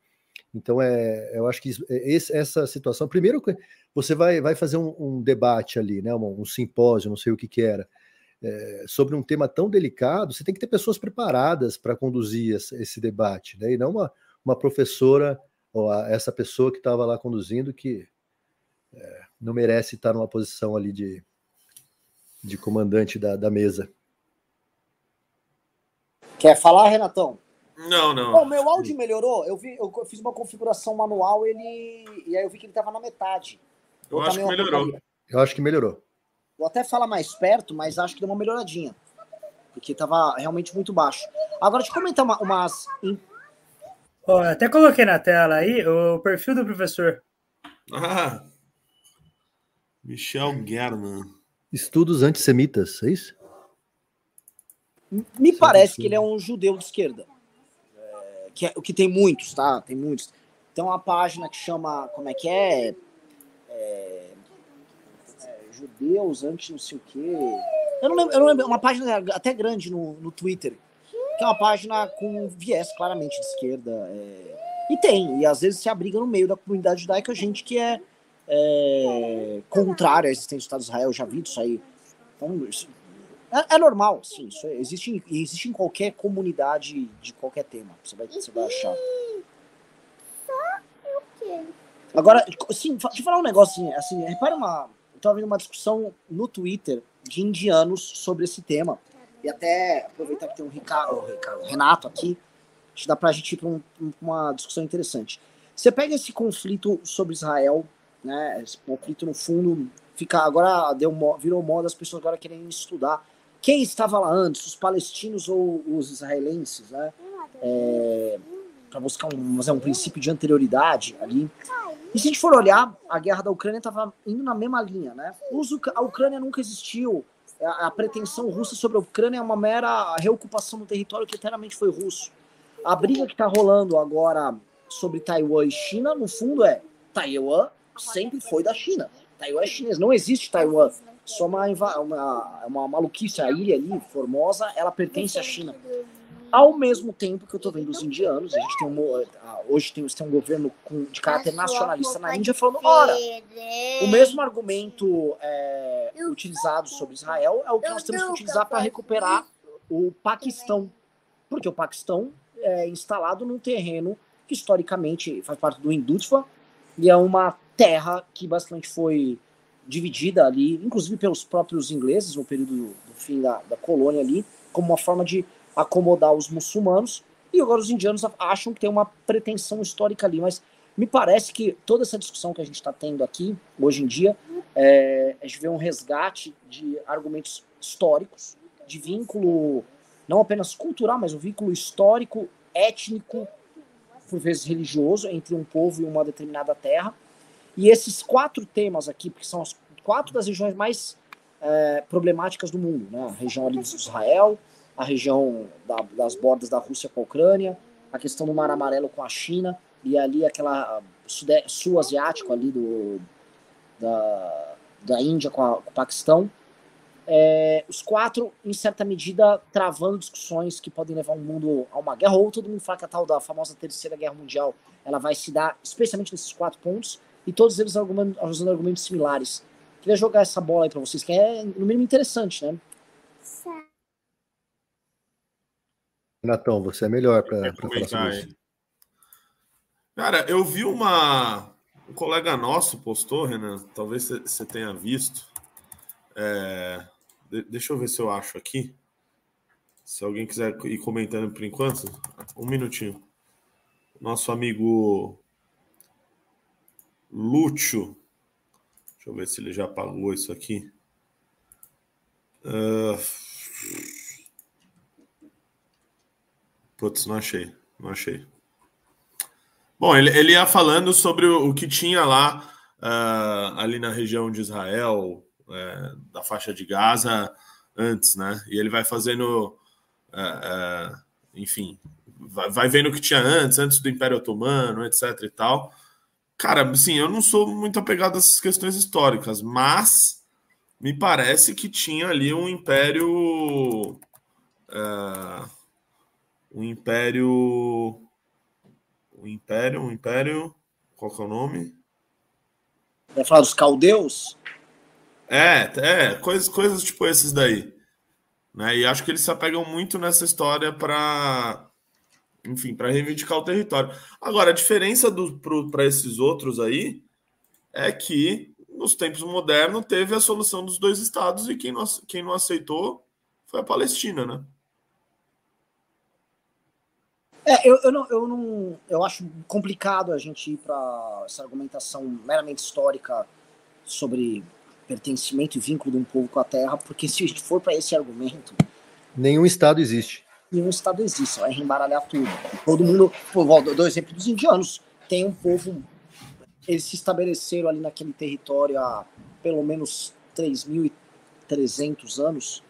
Então, é, eu acho que é, esse, essa situação. Primeiro, você vai, vai fazer um, um debate ali, né, um, um, simpósio, não sei o que, que era, é, sobre um tema tão delicado. Você tem que ter pessoas preparadas para conduzir esse, esse, debate, né, e não uma, uma professora ou a, essa pessoa que estava lá conduzindo que é, não merece estar numa posição ali de, de comandante da, da mesa. Quer falar, Renatão? Não, não. O meu áudio melhorou. Eu, vi, eu fiz uma configuração manual ele, e aí eu vi que ele estava na metade. Eu, acho que melhorou. Porcaria. Eu acho que melhorou. Vou até falar mais perto, mas acho que deu uma melhoradinha. Porque estava realmente muito baixo. Agora, deixa eu comentar uma, umas. Oh, até coloquei na tela aí o perfil do professor. Ah! Michel German. Estudos antissemitas, é isso? Me parece que ele é um judeu de esquerda que, é, que tem muitos, tá? Tem muitos. Tem uma página que chama, como é que é? é, é judeus antes não sei o quê. Eu não lembro, eu não lembro, uma página até grande no, no Twitter, que é uma página com viés claramente de esquerda. É, e tem, e às vezes se abriga no meio da comunidade judaica gente que é, é contrária à existência do Estado de Israel, já vi isso aí. Então, é, é normal, sim. Isso existe, existe em qualquer comunidade de qualquer tema. Você vai, você vai achar. Agora, sim, deixa eu falar um negócio assim. assim repara uma. Eu tava vendo uma discussão no Twitter de indianos sobre esse tema. E até aproveitar que tem um Ricardo, Ricardo Renato aqui, acho que dá pra gente ir pra um, uma discussão interessante. Você pega esse conflito sobre Israel, né? Esse conflito no fundo fica agora deu virou moda as pessoas agora querem estudar quem estava lá antes, os palestinos ou os israelenses, né? É, para buscar um, um princípio de anterioridade ali. E se a gente for olhar, a guerra da Ucrânia estava indo na mesma linha, né? A Ucrânia nunca existiu. A, pretensão russa sobre a Ucrânia é uma mera reocupação do território que eternamente foi russo. A briga que está rolando agora sobre Taiwan e China, no fundo, é Taiwan sempre foi da China. Taiwan é chinês, não existe Taiwan só uma, uma, uma maluquice, a ilha ali, Formosa, ela pertence à China. Ao mesmo tempo que eu estou vendo os indianos, a gente tem hoje tem, tem um governo com, de caráter nacionalista na Índia falando, ora, o mesmo argumento é, utilizado sobre Israel é o que nós temos que utilizar para recuperar o Paquistão. Porque o Paquistão é instalado num terreno que historicamente faz parte do Hindutva e é uma terra que bastante foi dividida ali, inclusive pelos próprios ingleses no período do fim da, da colônia ali, como uma forma de acomodar os muçulmanos. E agora os indianos acham que tem uma pretensão histórica ali, mas me parece que toda essa discussão que a gente está tendo aqui, hoje em dia, é, a gente vê um resgate de argumentos históricos, de vínculo não apenas cultural, mas um vínculo histórico, étnico, por vezes religioso, entre um povo e uma determinada terra, e esses quatro temas aqui, porque são as quatro das regiões mais é, problemáticas do mundo, né? A região ali de Israel, a região da, das bordas da Rússia com a Ucrânia, a questão do Mar Amarelo com a China e ali aquela sul asiático ali do da, da Índia com, a, com o Paquistão. É, os quatro, em certa medida, travando discussões que podem levar o mundo a uma guerra, ou todo mundo fala que a tal da famosa Terceira Guerra Mundial ela vai se dar especialmente nesses quatro pontos, e todos eles usando argumentos similares. Queria jogar essa bola aí para vocês, que é, no mínimo, interessante, né? Renatão, você é melhor para falar sobre isso. Cara, eu vi uma. Um colega nosso postou, Renan, talvez você tenha visto. É... De deixa eu ver se eu acho aqui. Se alguém quiser ir comentando por enquanto, um minutinho. Nosso amigo Lúcio. Deixa eu ver se ele já apagou isso aqui. Uh... Putz, não achei. Não achei. Bom, ele, ele ia falando sobre o, o que tinha lá, uh, ali na região de Israel, uh, da faixa de Gaza, antes, né? E ele vai fazendo. Uh, enfim, vai, vai vendo o que tinha antes, antes do Império Otomano, etc e tal. Cara, sim, eu não sou muito apegado a essas questões históricas, mas me parece que tinha ali um império. Uh, um império. o Império, o Império, qual que é o nome? Vai falar dos caldeus? É, é, coisas, coisas tipo esses daí. Né? E acho que eles se apegam muito nessa história para enfim, para reivindicar o território. Agora, a diferença para esses outros aí é que nos tempos modernos teve a solução dos dois estados e quem não, quem não aceitou foi a Palestina, né? É, eu, eu, não, eu não. Eu acho complicado a gente ir para essa argumentação meramente histórica sobre pertencimento e vínculo de um povo com a terra, porque se a gente for para esse argumento. Nenhum Estado existe. Nenhum Estado existe, vai embaralhar tudo. Todo mundo. Pô, vou dar exemplo dos indianos. Tem um povo. Eles se estabeleceram ali naquele território há pelo menos 3.300 anos.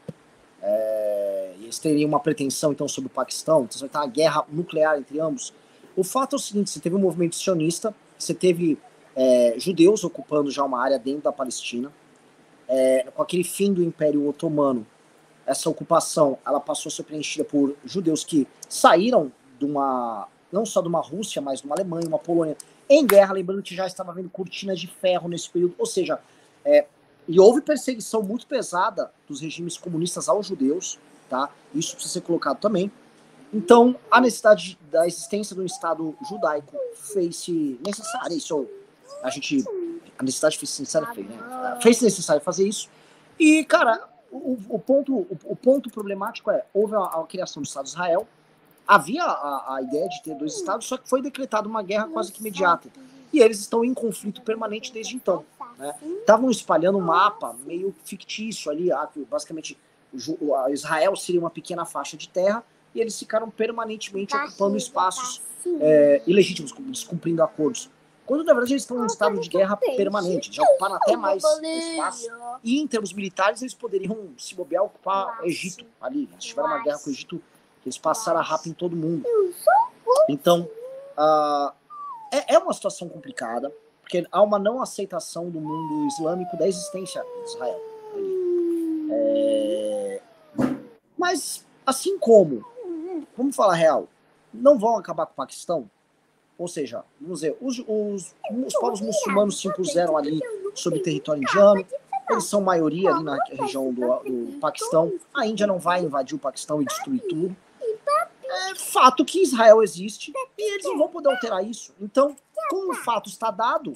É, eles teriam uma pretensão, então, sobre o Paquistão. Então, vai estar uma guerra nuclear entre ambos. O fato é o seguinte: você teve um movimento sionista, você teve é, judeus ocupando já uma área dentro da Palestina, é, com aquele fim do Império Otomano. Essa ocupação ela passou a ser preenchida por judeus que saíram de uma não só de uma Rússia, mas de uma Alemanha, uma Polônia em guerra, lembrando que já estava havendo cortinas de ferro nesse período, ou seja, é, e houve perseguição muito pesada dos regimes comunistas aos judeus, tá? Isso precisa ser colocado também. Então, a necessidade da existência de um Estado judaico fez-se necessária. Isso a gente. A necessidade fez necessária, fez, né? Fez necessário fazer isso. E, cara, o, o ponto, o, o, ponto problemático é: houve a, a, criação do Estado de Israel, havia a, a ideia de ter dois Estados, só que foi decretada uma guerra quase que imediata. E eles estão em conflito permanente desde então. Estavam né? espalhando um mapa meio fictício ali, ah, basicamente Israel seria uma pequena faixa de terra e eles ficaram permanentemente ocupando espaços é, ilegítimos, descumprindo acordos. Quando na verdade eles estão em estado de guerra permanente, já ocuparam até mais espaço. E em termos militares eles poderiam se bobear ocupar o Egito ali. Eles tiveram uma guerra com o Egito, eles passaram a rapa em todo mundo. Então, uh, é, é uma situação complicada porque há uma não aceitação do mundo islâmico da existência de Israel. É... Mas, assim como, vamos falar real, não vão acabar com o Paquistão? Ou seja, vamos dizer, os, os, os povos muçulmanos se impuseram ali sobre território indiano, eles são maioria ali na região do, do Paquistão. A Índia não vai invadir o Paquistão e destruir tudo. É fato que Israel existe e eles não vão poder alterar isso. Então, como o fato está dado,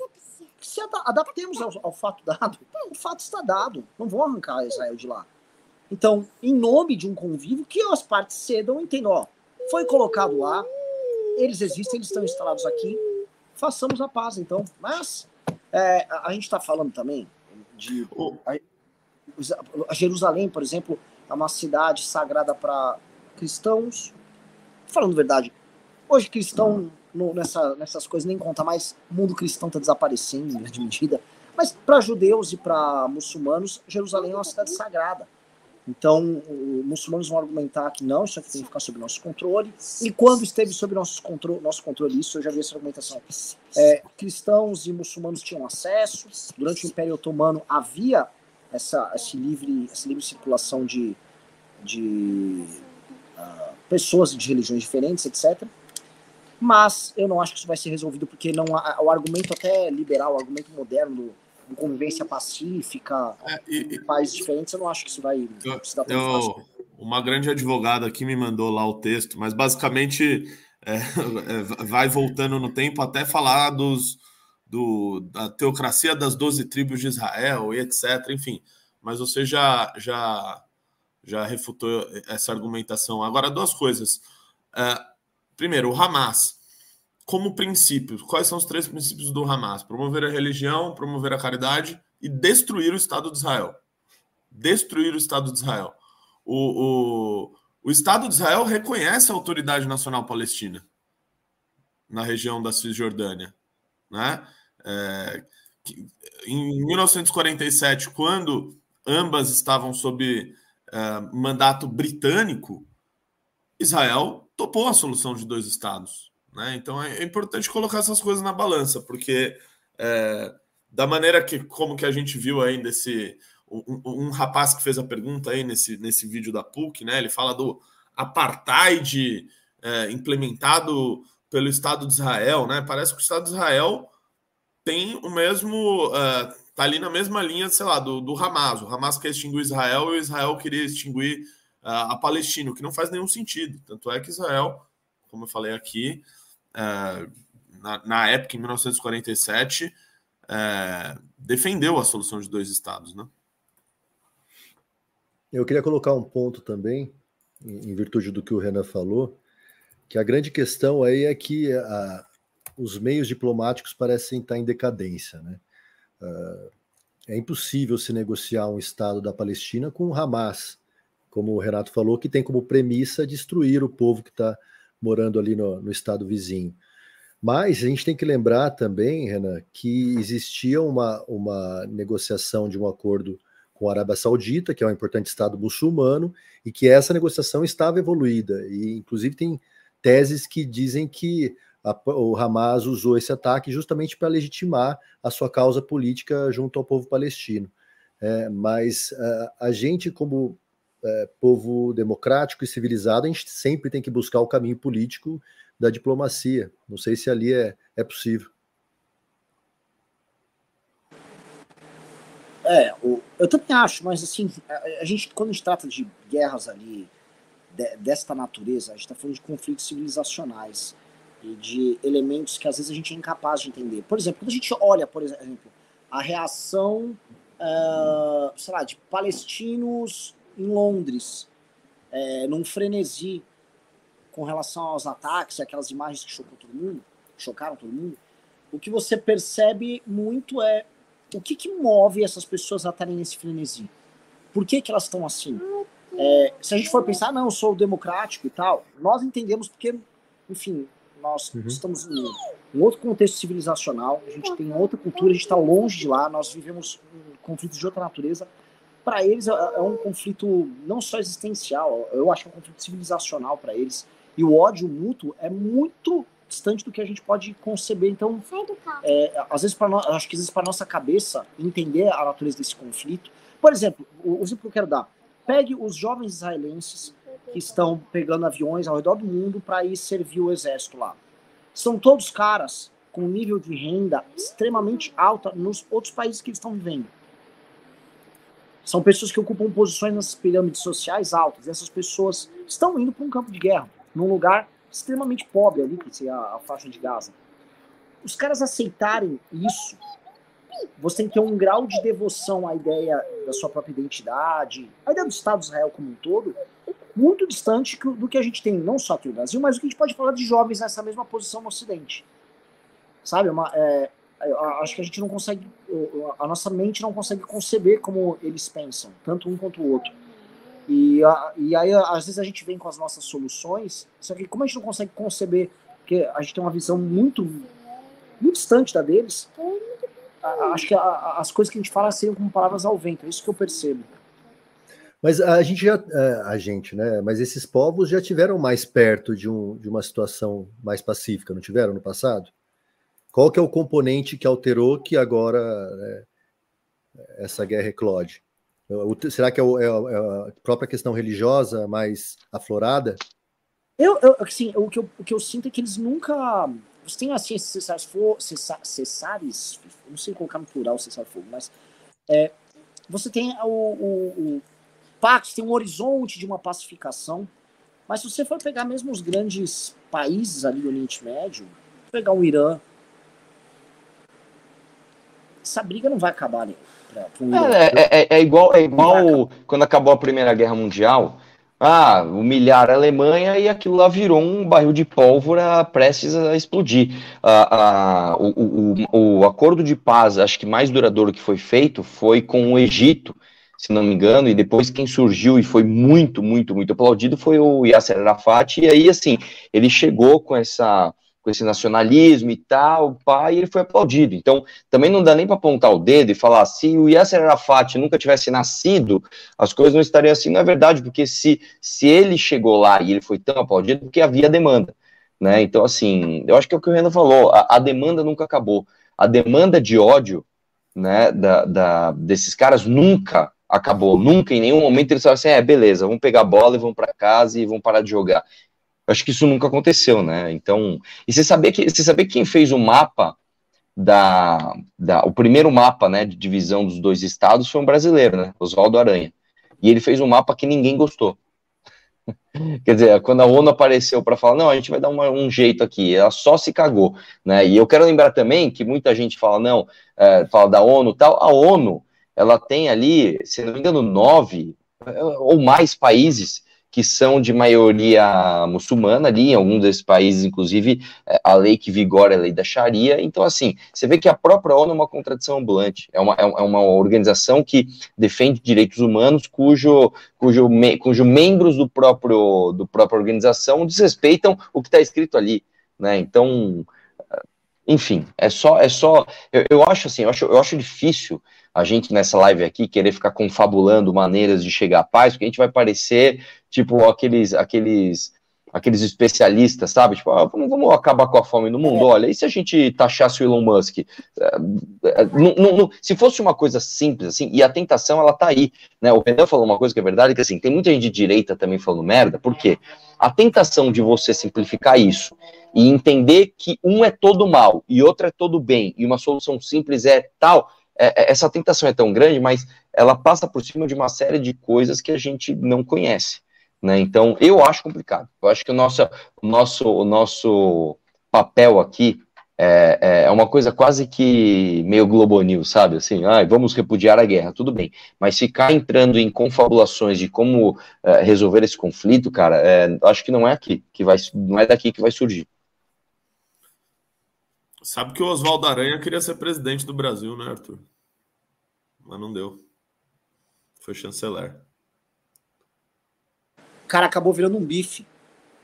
se adaptemos ao, ao, fato dado, o fato está dado. Não vão arrancar Israel de lá. Então, em nome de um convívio, que as partes cedam, entendam, ó, foi colocado lá, eles existem, eles estão instalados aqui, façamos a paz, então. Mas é, a, a gente está falando também de. A, a Jerusalém, por exemplo, é uma cidade sagrada para cristãos. Falando verdade, hoje cristão no, nessa, nessas coisas nem conta mais. O mundo cristão está desaparecendo em grande medida. Mas para judeus e para muçulmanos, Jerusalém é uma cidade sagrada. Então, os muçulmanos vão argumentar que não, isso aqui tem que ficar sob nosso controle. E quando esteve sob nosso controle, nosso controle isso, eu já vi essa argumentação. É, cristãos e muçulmanos tinham acesso. Durante o Império Otomano havia essa, esse livre, essa livre circulação de, de uh, pessoas de religiões diferentes, etc mas eu não acho que isso vai ser resolvido porque não o argumento até liberal, o argumento moderno do convivência pacífica é, e, países diferentes, eu não acho que isso vai eu, se dar tão eu, fácil. Uma grande advogada aqui me mandou lá o texto, mas basicamente é, *laughs* é, vai voltando no tempo até falar dos, do, da teocracia das doze tribos de Israel e etc. Enfim, mas você já, já, já refutou essa argumentação. Agora, duas coisas. É, Primeiro, o Hamas. Como princípios, quais são os três princípios do Hamas? Promover a religião, promover a caridade e destruir o Estado de Israel. Destruir o Estado de Israel. O, o, o Estado de Israel reconhece a autoridade nacional palestina na região da Cisjordânia. Né? É, em 1947, quando ambas estavam sob é, mandato britânico, Israel topou a solução de dois estados. Né? Então é, é importante colocar essas coisas na balança, porque é, da maneira que como que a gente viu aí desse um, um, rapaz que fez a pergunta aí nesse, nesse vídeo da PUC, né? Ele fala do apartheid é, implementado pelo Estado de Israel, né? Parece que o Estado de Israel tem o mesmo. Uh, tá ali na mesma linha, sei lá, do, do Hamas. O Hamas quer extinguir Israel e o Israel queria extinguir a Palestina, o que não faz nenhum sentido. Tanto é que Israel, como eu falei aqui, uh, na, na, época, em 1947, defendeu a solução de dois estados, né? Eu queria colocar um ponto também, em virtude do que o Renan falou, que a grande questão aí é que os meios diplomáticos parecem estar em decadência. Né? Uh, é impossível se negociar um Estado da Palestina com o Hamas, como o Renato falou, que tem como premissa destruir o povo que está morando ali no, no, Estado vizinho. Mas a gente tem que lembrar também, Renan, que existia uma, uma negociação de um acordo com a Arábia Saudita, que é um importante Estado muçulmano, e que essa negociação estava evoluída. E, inclusive, tem teses que dizem que a, o Hamas usou esse ataque justamente para legitimar a sua causa política junto ao povo palestino. É, mas uh, a gente, como uh, povo democrático e civilizado, a gente sempre tem que buscar o caminho político da diplomacia. Não sei se ali é, é possível. É, eu também acho, mas assim, a, a gente, quando a gente trata de guerras ali de, desta natureza, a gente está falando de conflitos civilizacionais e de elementos que às vezes a gente é incapaz de entender. Por exemplo, quando a gente olha, por exemplo, a reação, uh, sei lá, de palestinos em Londres, é, num frenesi com relação aos ataques, aquelas imagens que chocou todo mundo, chocaram todo mundo, o que você percebe muito é o que, que move essas pessoas a estarem nesse frenesi. Por que, que elas estão assim? É, se a gente for pensar, não, eu sou democrático e tal, nós entendemos porque, enfim, nós uhum. estamos em um outro contexto civilizacional, a gente tem outra cultura, a gente está longe de lá, nós vivemos conflitos de outra natureza. Para eles é, é, um conflito não só existencial, eu acho que é um conflito civilizacional para eles. E o ódio mútuo é muito distante do que a gente pode conceber. Então, é, às vezes, para acho que às vezes para nossa cabeça entender a natureza desse conflito. Por exemplo, o, o exemplo que eu quero dar: pegue os jovens israelenses que estão pegando aviões ao redor do mundo para ir servir o exército lá. São todos caras com nível de renda extremamente alta nos outros países que eles estão vivendo. São pessoas que ocupam posições nas pirâmides sociais altas. E essas pessoas estão indo para um campo de guerra, num lugar extremamente pobre ali, que é a, faixa de Gaza. Os caras aceitarem isso, você tem que ter um grau de devoção à ideia da sua própria identidade, à ideia do Estado de Israel como um todo, muito distante do que a gente tem, não só aqui no Brasil, mas o que a gente pode falar de jovens nessa mesma posição no Ocidente. Sabe? Uma, é, acho que a gente não consegue, a nossa mente não consegue conceber como eles pensam, tanto um quanto o outro. E, a, e aí, às vezes, a gente vem com as nossas soluções, só que como a gente não consegue conceber, porque a gente tem uma visão muito, muito distante da deles, acho que a, as coisas que a gente fala seriam como palavras ao vento, é isso que eu percebo. Mas a gente já, é, a gente, né? Mas esses povos já tiveram mais perto de, um, de uma situação mais pacífica, não tiveram no passado? Qual que é o componente que alterou que agora né, essa guerra eclode? Será que é, é, é, a própria questão religiosa mais aflorada? Eu, eu assim, o que eu, o que eu sinto é que eles nunca. Você tem assim, cessares, cessares, não sei colocar no plural cessar fogo, mas é, você tem o, o, o Pax tem um horizonte de uma pacificação, mas se você for pegar mesmo os grandes países ali do Oriente Médio, pegar o Irã, essa briga não vai acabar né, é, é, é, é, igual, é igual quando acabou a Primeira Guerra Mundial. Ah, humilhar a Alemanha e aquilo lá virou um barril de pólvora prestes a explodir. Ah, ah, o, o, o acordo de paz, acho que mais duradouro que foi feito, foi com o Egito, se não me engano, e depois quem surgiu e foi muito, muito, muito aplaudido foi o Yasser Arafat, e aí, assim, ele chegou com essa com esse nacionalismo e tal, pai, e ele foi aplaudido. Então, também não dá nem para apontar o dedo e falar se o Yasser Arafat nunca tivesse nascido, as coisas não estariam assim. Não é verdade, porque se, se ele chegou lá e ele foi tão aplaudido, porque havia demanda. Né? Então, assim, eu acho que é o que o Renan falou, a, a demanda nunca acabou. A demanda de ódio né, da, da, desses caras nunca acabou, nunca, em nenhum momento eles falaram assim, é, beleza, vamos pegar a bola e vamos para casa e vamos parar de jogar. Acho que isso nunca aconteceu, né? Então, e você sabia que você sabia quem fez o mapa da, da o primeiro mapa, né, de divisão dos dois estados foi um brasileiro, né? Oswaldo Aranha. E ele fez um mapa que ninguém gostou. *laughs* Quer dizer, quando a ONU apareceu para falar, não, a gente vai dar uma, um jeito aqui, ela só se cagou, né? E eu quero lembrar também que muita gente fala, não, é, fala da ONU tal, a ONU, ela tem ali, se não me engano, nove é, ou mais países que são de maioria muçulmana ali, em alguns desses países, inclusive, é, a lei que vigora é a lei da Sharia. Então, assim, você vê que a própria ONU é uma contradição ambulante, é uma, é, é uma organização que defende direitos humanos, cujo, cujo, cujo membros do próprio, do própria organização desrespeitam o que está escrito ali, né? Então, enfim, é só, é só, eu, eu acho assim, eu acho, eu acho difícil a gente nessa live aqui querer ficar confabulando maneiras de chegar à paz, porque a gente vai parecer tipo aqueles aqueles aqueles especialistas, sabe? Tipo, ah, vamos, vamos, acabar com a fome no mundo. Olha, e se a gente taxasse o Elon Musk? É, é, não, não, se fosse uma coisa simples, assim, e a tentação, ela tá aí, né? O Renan falou uma coisa que é verdade, que assim, tem muita gente de direita também falando merda, por quê? A tentação de você simplificar isso e entender que um é todo mal e outro é todo bem, e uma solução simples é tal, é, é, essa tentação é tão grande, mas ela passa por cima de uma série de coisas que a gente não conhece. Né? Então, eu acho complicado. Eu acho que o nosso, o nosso, o nosso papel aqui é, é, é uma coisa quase que meio Globo News, sabe? Assim, ah, vamos repudiar a guerra, tudo bem. Mas ficar entrando em confabulações de como é, resolver esse conflito, cara, é, acho que não é aqui que vai, não é daqui que vai surgir. Sabe que o Oswaldo Aranha queria ser presidente do Brasil, né, Arthur? Mas não deu. Foi chanceler. O cara acabou virando um bife.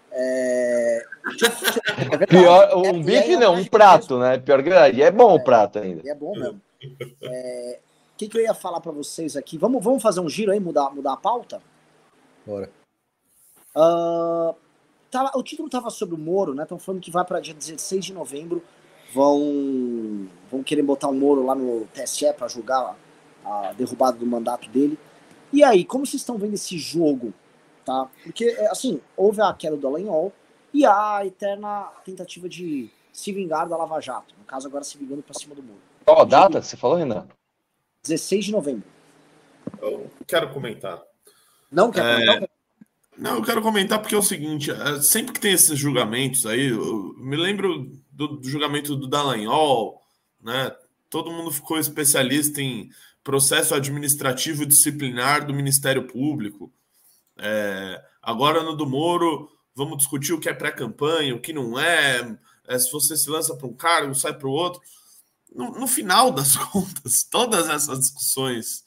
É... *laughs* é Pior, um é, bife não, um prato, né? Pior que verdade. É bom o prato ainda. É bom mesmo. É... O que, que eu ia falar para vocês aqui? Vamos, vamos fazer um giro aí, mudar, mudar a pauta? Bora. Uh, tá, o título tava sobre o Moro, né? Estão falando que vai para dia 16 de novembro vão, vão querer botar o Moro lá no TSE para julgar a derrubada do mandato dele. E aí, como vocês estão vendo esse jogo? Tá? Porque, é, assim, houve a queda do Alenhol e a eterna tentativa de se vingar da Lava Jato. No caso, agora se vingando para cima do Moro. Qual a data que você falou, Renan? 16 de novembro. Eu quero comentar. Não quer é... comentar? Não, eu quero comentar porque é o seguinte: é, sempre que tem esses julgamentos aí, eu me lembro do, do julgamento do Dallagnol, né? Todo mundo ficou especialista em processo administrativo disciplinar do Ministério Público. É, agora no do Moro, vamos discutir o que é pré-campanha, o que não é, é, se você se lança para um cargo, sai para o outro. No, no, final das *laughs* contas, todas essas discussões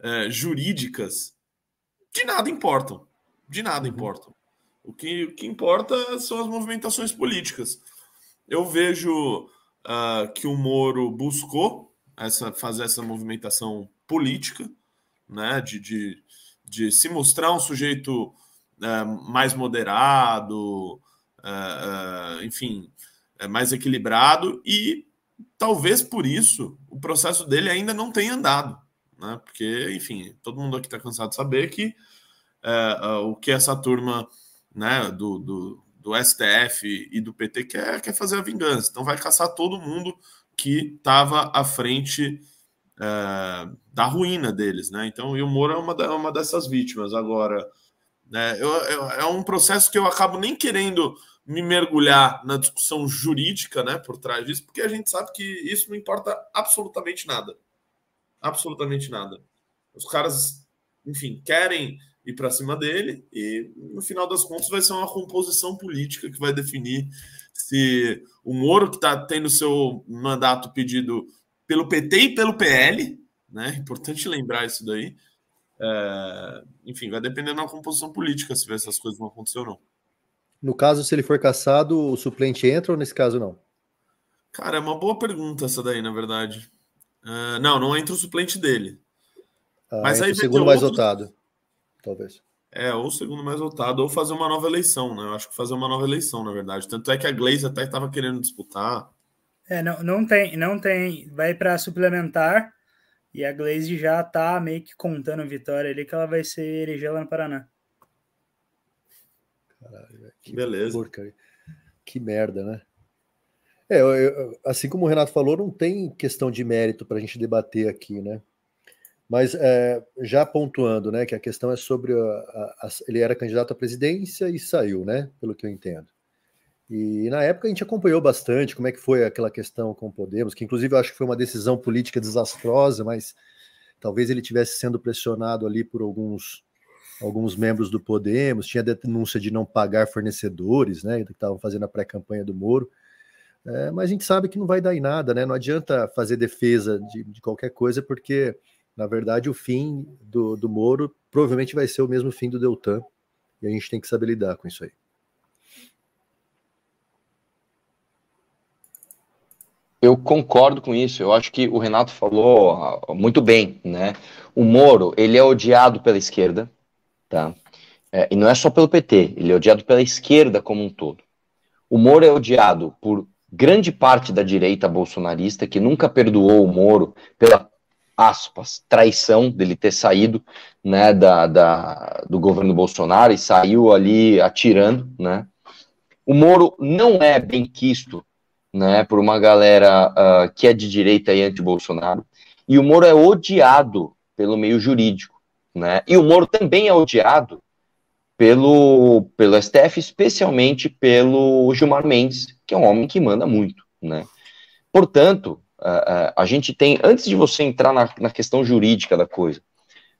é, jurídicas de nada importam de nada uhum. importam. O que, o que importa são as movimentações políticas. Eu vejo uh, que o Moro buscou essa, fazer essa movimentação política, né, de, de, de se mostrar um sujeito uh, mais moderado, uh, enfim, mais equilibrado, e talvez por isso o processo dele ainda não tenha andado, né, porque, enfim, todo mundo aqui está cansado de saber que o que essa turma né, do, do, do, STF e do PT quer, quer fazer a vingança. Então vai caçar todo mundo que estava à frente é, da ruína deles. Né? Então, e o Moro é uma, da, uma dessas vítimas. Agora, né, eu, eu, é um processo que eu acabo nem querendo me mergulhar na discussão jurídica né, por trás disso, porque a gente sabe que isso não importa absolutamente nada. Absolutamente nada. Os caras, enfim, querem ir para cima dele e no final das contas vai ser uma composição política que vai definir se o Moro que está tendo seu mandato pedido pelo PT e pelo PL, né? Importante lembrar isso daí. É, enfim, vai depender da composição política se essas coisas vão acontecer ou não. No caso, se ele for caçado, o suplente entra ou nesse caso não? Cara, é uma boa pergunta essa daí, na verdade. Uh, não, não entra o suplente dele. Ah, Mas aí o segundo mais outros... votado talvez. É, ou o segundo mais votado, ou fazer uma nova eleição, né? Eu acho que fazer uma nova eleição, na verdade. Tanto é que a Glaze até estava querendo disputar. É, não, não tem, não tem. Vai para suplementar e a Glaze já tá meio que contando a vitória ali que ela vai ser eleger lá no Paraná. Caralho, que Beleza. Porcaria. Que merda, né? É, eu, eu, assim como o Renato falou, não tem questão de mérito para a gente debater aqui, né? Mas é, já pontuando, né, que a questão é sobre a, a, a, ele era candidato à presidência e saiu, né, pelo que eu entendo. E na época a gente acompanhou bastante como é que foi aquela questão com o Podemos, que inclusive eu acho que foi uma decisão política desastrosa, mas talvez ele tivesse sendo pressionado ali por alguns alguns membros do Podemos, tinha denúncia de não pagar fornecedores, né, que estavam fazendo a pré-campanha do Moro. É, mas a gente sabe que não vai dar em nada, né? Não adianta fazer defesa de, de qualquer coisa, porque na verdade, o fim do, do Moro provavelmente vai ser o mesmo fim do Deltan. E a gente tem que saber lidar com isso aí. Eu concordo com isso. Eu acho que o Renato falou muito bem, né? O Moro, ele é odiado pela esquerda, tá? É, e não é só pelo PT, ele é odiado pela esquerda como um todo. O Moro é odiado por grande parte da direita bolsonarista, que nunca perdoou o Moro pela aspas, traição dele ter saído né, da, da, do governo Bolsonaro e saiu ali atirando, né? O Moro não é bem quisto né, por uma galera uh, que é de direita e anti-Bolsonaro, e o Moro é odiado pelo meio jurídico, né? E o Moro também é odiado pelo, pelo STF, especialmente pelo Gilmar Mendes, que é um homem que manda muito, né? Portanto, Uh, a gente tem, antes de você entrar na, na, questão jurídica da coisa,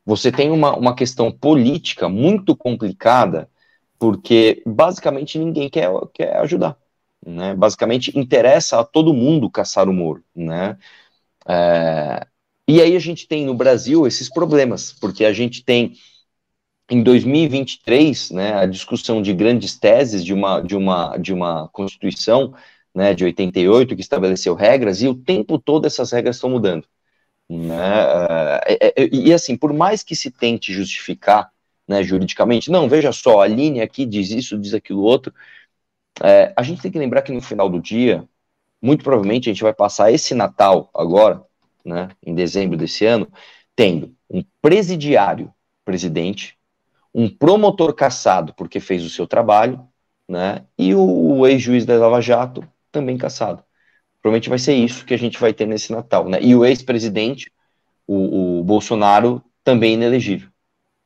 você tem uma, uma questão política muito complicada, porque basicamente ninguém quer, quer ajudar. Né? Basicamente interessa a todo mundo caçar o Moro. Né? É, e aí a gente tem no Brasil esses problemas, porque a gente tem em 2023 né, a discussão de grandes teses de uma, de uma, de uma Constituição né, de 88, que estabeleceu regras, e o tempo todo essas regras estão mudando. Né? É, é, é, e assim, por mais que se tente justificar né, juridicamente, não, veja só, a linha aqui diz isso, diz aquilo outro, é, a gente tem que lembrar que no final do dia, muito provavelmente a gente vai passar esse Natal agora, né, em dezembro desse ano, tendo um presidiário presidente, um promotor caçado porque fez o seu trabalho, né, e o ex-juiz da Lava Jato também caçado. Provavelmente vai ser isso que a gente vai ter nesse Natal, né? E o ex-presidente, o, o, Bolsonaro, também inelegível.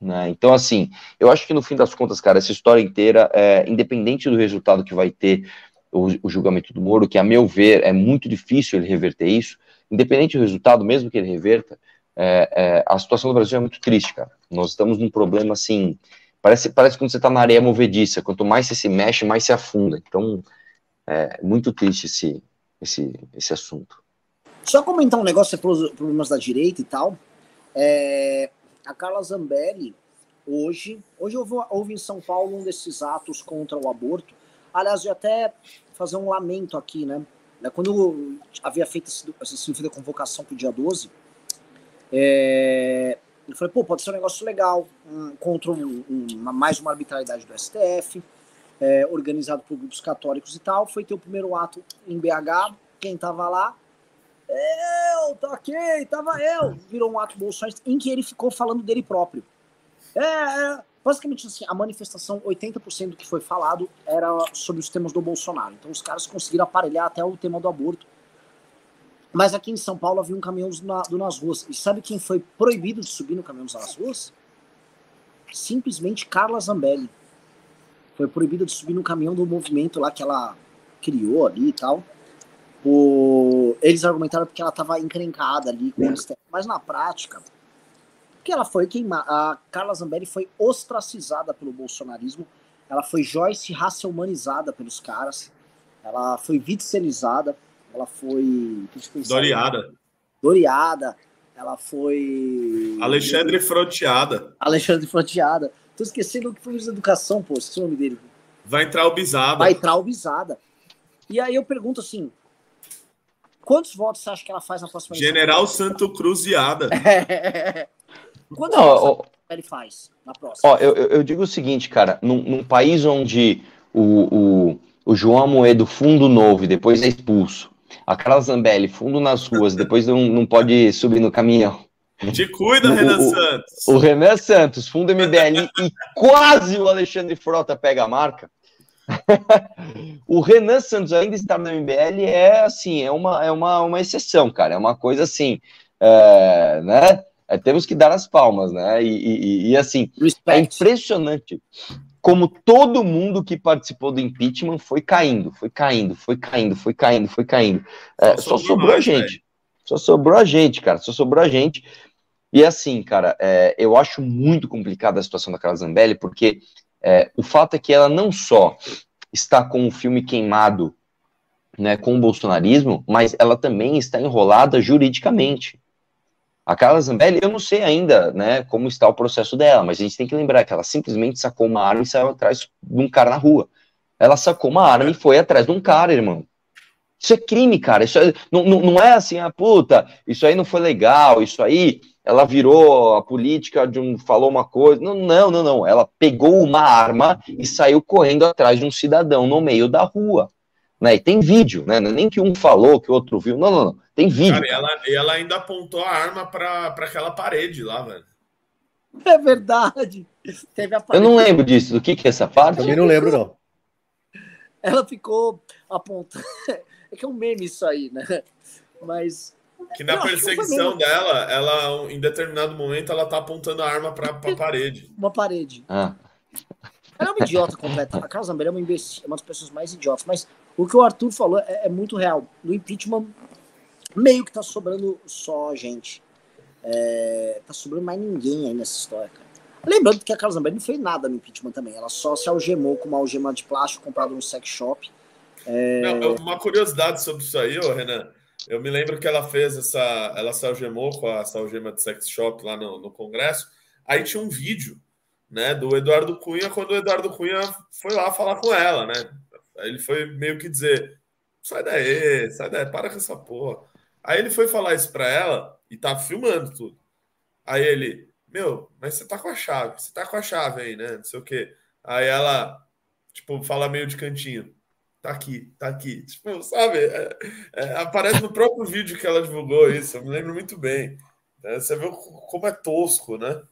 Né? Então, assim, eu acho que no fim das contas, cara, essa história inteira, é, independente do resultado que vai ter o, o, julgamento do Moro, que a meu ver é muito difícil ele reverter isso, independente do resultado, mesmo que ele reverta, é, é, a situação do Brasil é muito triste, cara. Nós estamos num problema assim. Parece, parece quando você está na areia movediça, quanto mais você se mexe, mais se afunda. Então, é muito triste esse, esse, esse assunto. Só comentar um negócio sobre problemas da direita e tal. É, a Carla Zambelli, hoje, hoje houve, houve em São Paulo um desses atos contra o aborto. Aliás, eu até fazer um lamento aqui, né? É, quando havia feito essa essa convocação para o dia 12, é, eu falei, pô, pode ser um negócio legal, um, contra um, um, mais uma arbitrariedade do STF, é, organizado por grupos católicos e tal. Foi ter o primeiro ato em BH. Quem tava lá? Eu, tá ok, tava eu. Virou um ato bolsonarista em que ele ficou falando dele próprio. É, é basicamente assim, a manifestação, 80% do que foi falado era sobre os temas do Bolsonaro. Então os caras conseguiram aparelhar até o tema do aborto. Mas aqui em São Paulo havia um caminhão do nas ruas. E sabe quem foi proibido de subir no caminhão nas ruas? Simplesmente Carla Zambelli foi proibida de subir no caminhão do movimento lá que ela criou ali e tal. O... Eles argumentaram porque ela estava encrencada ali com o Mas na prática, porque ela foi queimada. A Carla Zambelli foi ostracizada pelo bolsonarismo. Ela foi Joyce raça humanizada pelos caras. Ela foi vitselizada. Ela foi. Doriada. Doriada. Ela foi. Alexandre Fronteada. Alexandre Fronteada. Tô esquecendo o que foi o de educação, pô, esse nome dele. Vai entrar o Bizada. Vai entrar o Bizada. E aí eu pergunto assim: quantos votos você acha que ela faz na próxima General Santo Cruziada. É. *laughs* Quantos Não, votos ó, ele faz na próxima? Ó, eu, eu digo o seguinte, cara: num, num país onde o, o, o João Amoedo, fundo novo, e depois é expulso, a Carla Zambelli, fundo nas ruas, depois não, não pode subir no caminhão. Te cuida, O- Renan o- Santos. O Renan Santos, fundo MBL e quase o Alexandre Frota pega a marca. *laughs* o Renan Santos ainda estar no MBL é assim, é uma, é uma, uma exceção, cara. É uma coisa assim, é, né? É, temos que dar as palmas, né? E, e- e, assim, é Respect. impressionante como todo mundo que participou do impeachment foi caindo, foi caindo, foi caindo, foi caindo, foi caindo. É, Só só sobrou a gente. Só sobrou a gente, cara. Só sobrou a gente. E assim, cara, é, eu acho muito complicada a situação da Carla Zambelli, porque é, o fato é que ela não só está com o filme queimado né, com o bolsonarismo, mas ela também está enrolada juridicamente. A Carla Zambelli, eu não sei ainda né, como está o processo dela, mas a gente tem que lembrar que ela simplesmente sacou uma arma e saiu atrás de um cara na rua. Ela sacou uma arma e foi atrás de um cara, irmão. Isso é crime, cara. Isso é- não, não, não é assim, ah, puta, isso aí não foi legal, isso aí ela virou a política de um falou uma coisa. Não, não, não, não. Ela pegou uma arma e saiu correndo atrás de um cidadão no meio da rua. Né? E tem vídeo, né? Não é Nem que um falou, que o outro viu. Não, não, não. Tem vídeo. Cara, e ela, e ela ainda apontou a arma pra, pra aquela parede lá, velho. É verdade. Teve a Eu não lembro disso. Do que que é essa parte? Também não lembro, não. Ela ficou apontando. É que é um meme isso aí, né? Mas. Que na que foi perseguição mesmo. dela, ela, em determinado momento, ela tá apontando a arma pra, pra parede. Uma parede. Ah, Ela é uma idiota completa. A Carla Zambelli é uma imbecil, é uma das pessoas mais idiotas. Mas o que o Arthur falou é, é muito real. No impeachment, meio que tá sobrando só a gente. É, tá sobrando mais ninguém aí nessa história, cara. Lembrando que a Carla Zambelli não fez nada no impeachment também. Ela só se algemou com uma algema de plástico comprada no sex shop. É, Não, uma curiosidade sobre isso aí, ô Renan. Eu me lembro que ela fez essa. Ela se algemou com essa algema de sex shop lá no, no Congresso. Aí tinha um vídeo, né, do Eduardo Cunha, quando o Eduardo Cunha foi lá falar com ela, né? Aí ele foi meio que dizer: sai daí, sai daí, para com essa porra. Aí ele foi falar isso pra ela e tá filmando tudo. Aí ele, meu, mas você tá com a chave, você tá com a chave aí, né? Não sei o quê. Aí ela, tipo, fala meio de cantinho. Tá aqui, tá aqui. Tipo, sabe? é- é, aparece no próprio vídeo que ela divulgou isso. Eu me lembro muito bem. É, você vê como é tosco, né?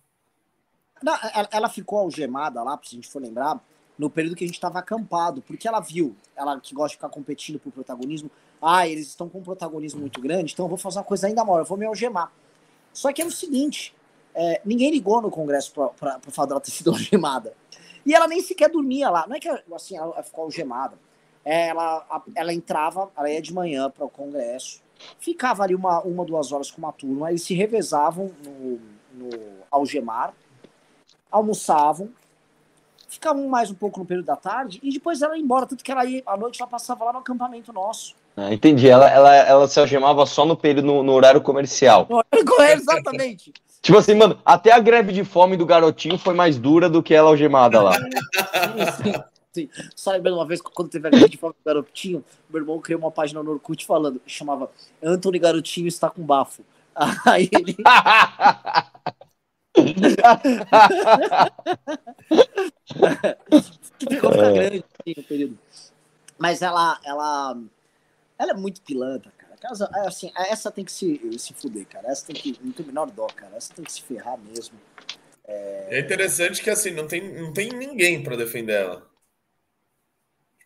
Não, ela, ela ficou algemada lá, se a gente for lembrar, no período que a gente estava acampado, porque ela viu, ela que gosta de ficar competindo por protagonismo, ah, eles estão com um protagonismo muito grande, então eu vou fazer uma coisa ainda maior, eu vou me algemar. Só que é o seguinte, é, ninguém ligou no Congresso para o fato dela ter sido *laughs* algemada. E ela nem sequer dormia lá, não é que assim, ela ficou algemada. É, Ela, ela entrava, ela ia de manhã para o Congresso, ficava ali uma, uma, duas horas com uma turma, eles se revezavam no, no algemar, almoçavam, ficavam mais um pouco no período da tarde e depois ela ia embora, tanto que ela ia, à noite ela passava lá no acampamento nosso. ah, entendi. Ela, ela, ela se algemava só no período no, no horário comercial. É, exatamente. *laughs* Tipo assim, mano, até a greve de fome do garotinho foi mais dura do que ela algemada lá. Sim, sim. Só lembrando uma vez, quando teve a grande fome do garotinho, meu irmão criou uma página no Orkut falando, chamava Anthony Garotinho está com bafo. *laughs* Aí ele. Ficou ficar grande assim, no período. Mas ela, ela, ela é muito pilantra, cara. Casa, é assim, essa tem que se, se fuder, cara. Essa tem que. Não tem menor dó, cara. Essa tem que se ferrar mesmo. É interessante que assim, não tem, não tem ninguém para defender ela.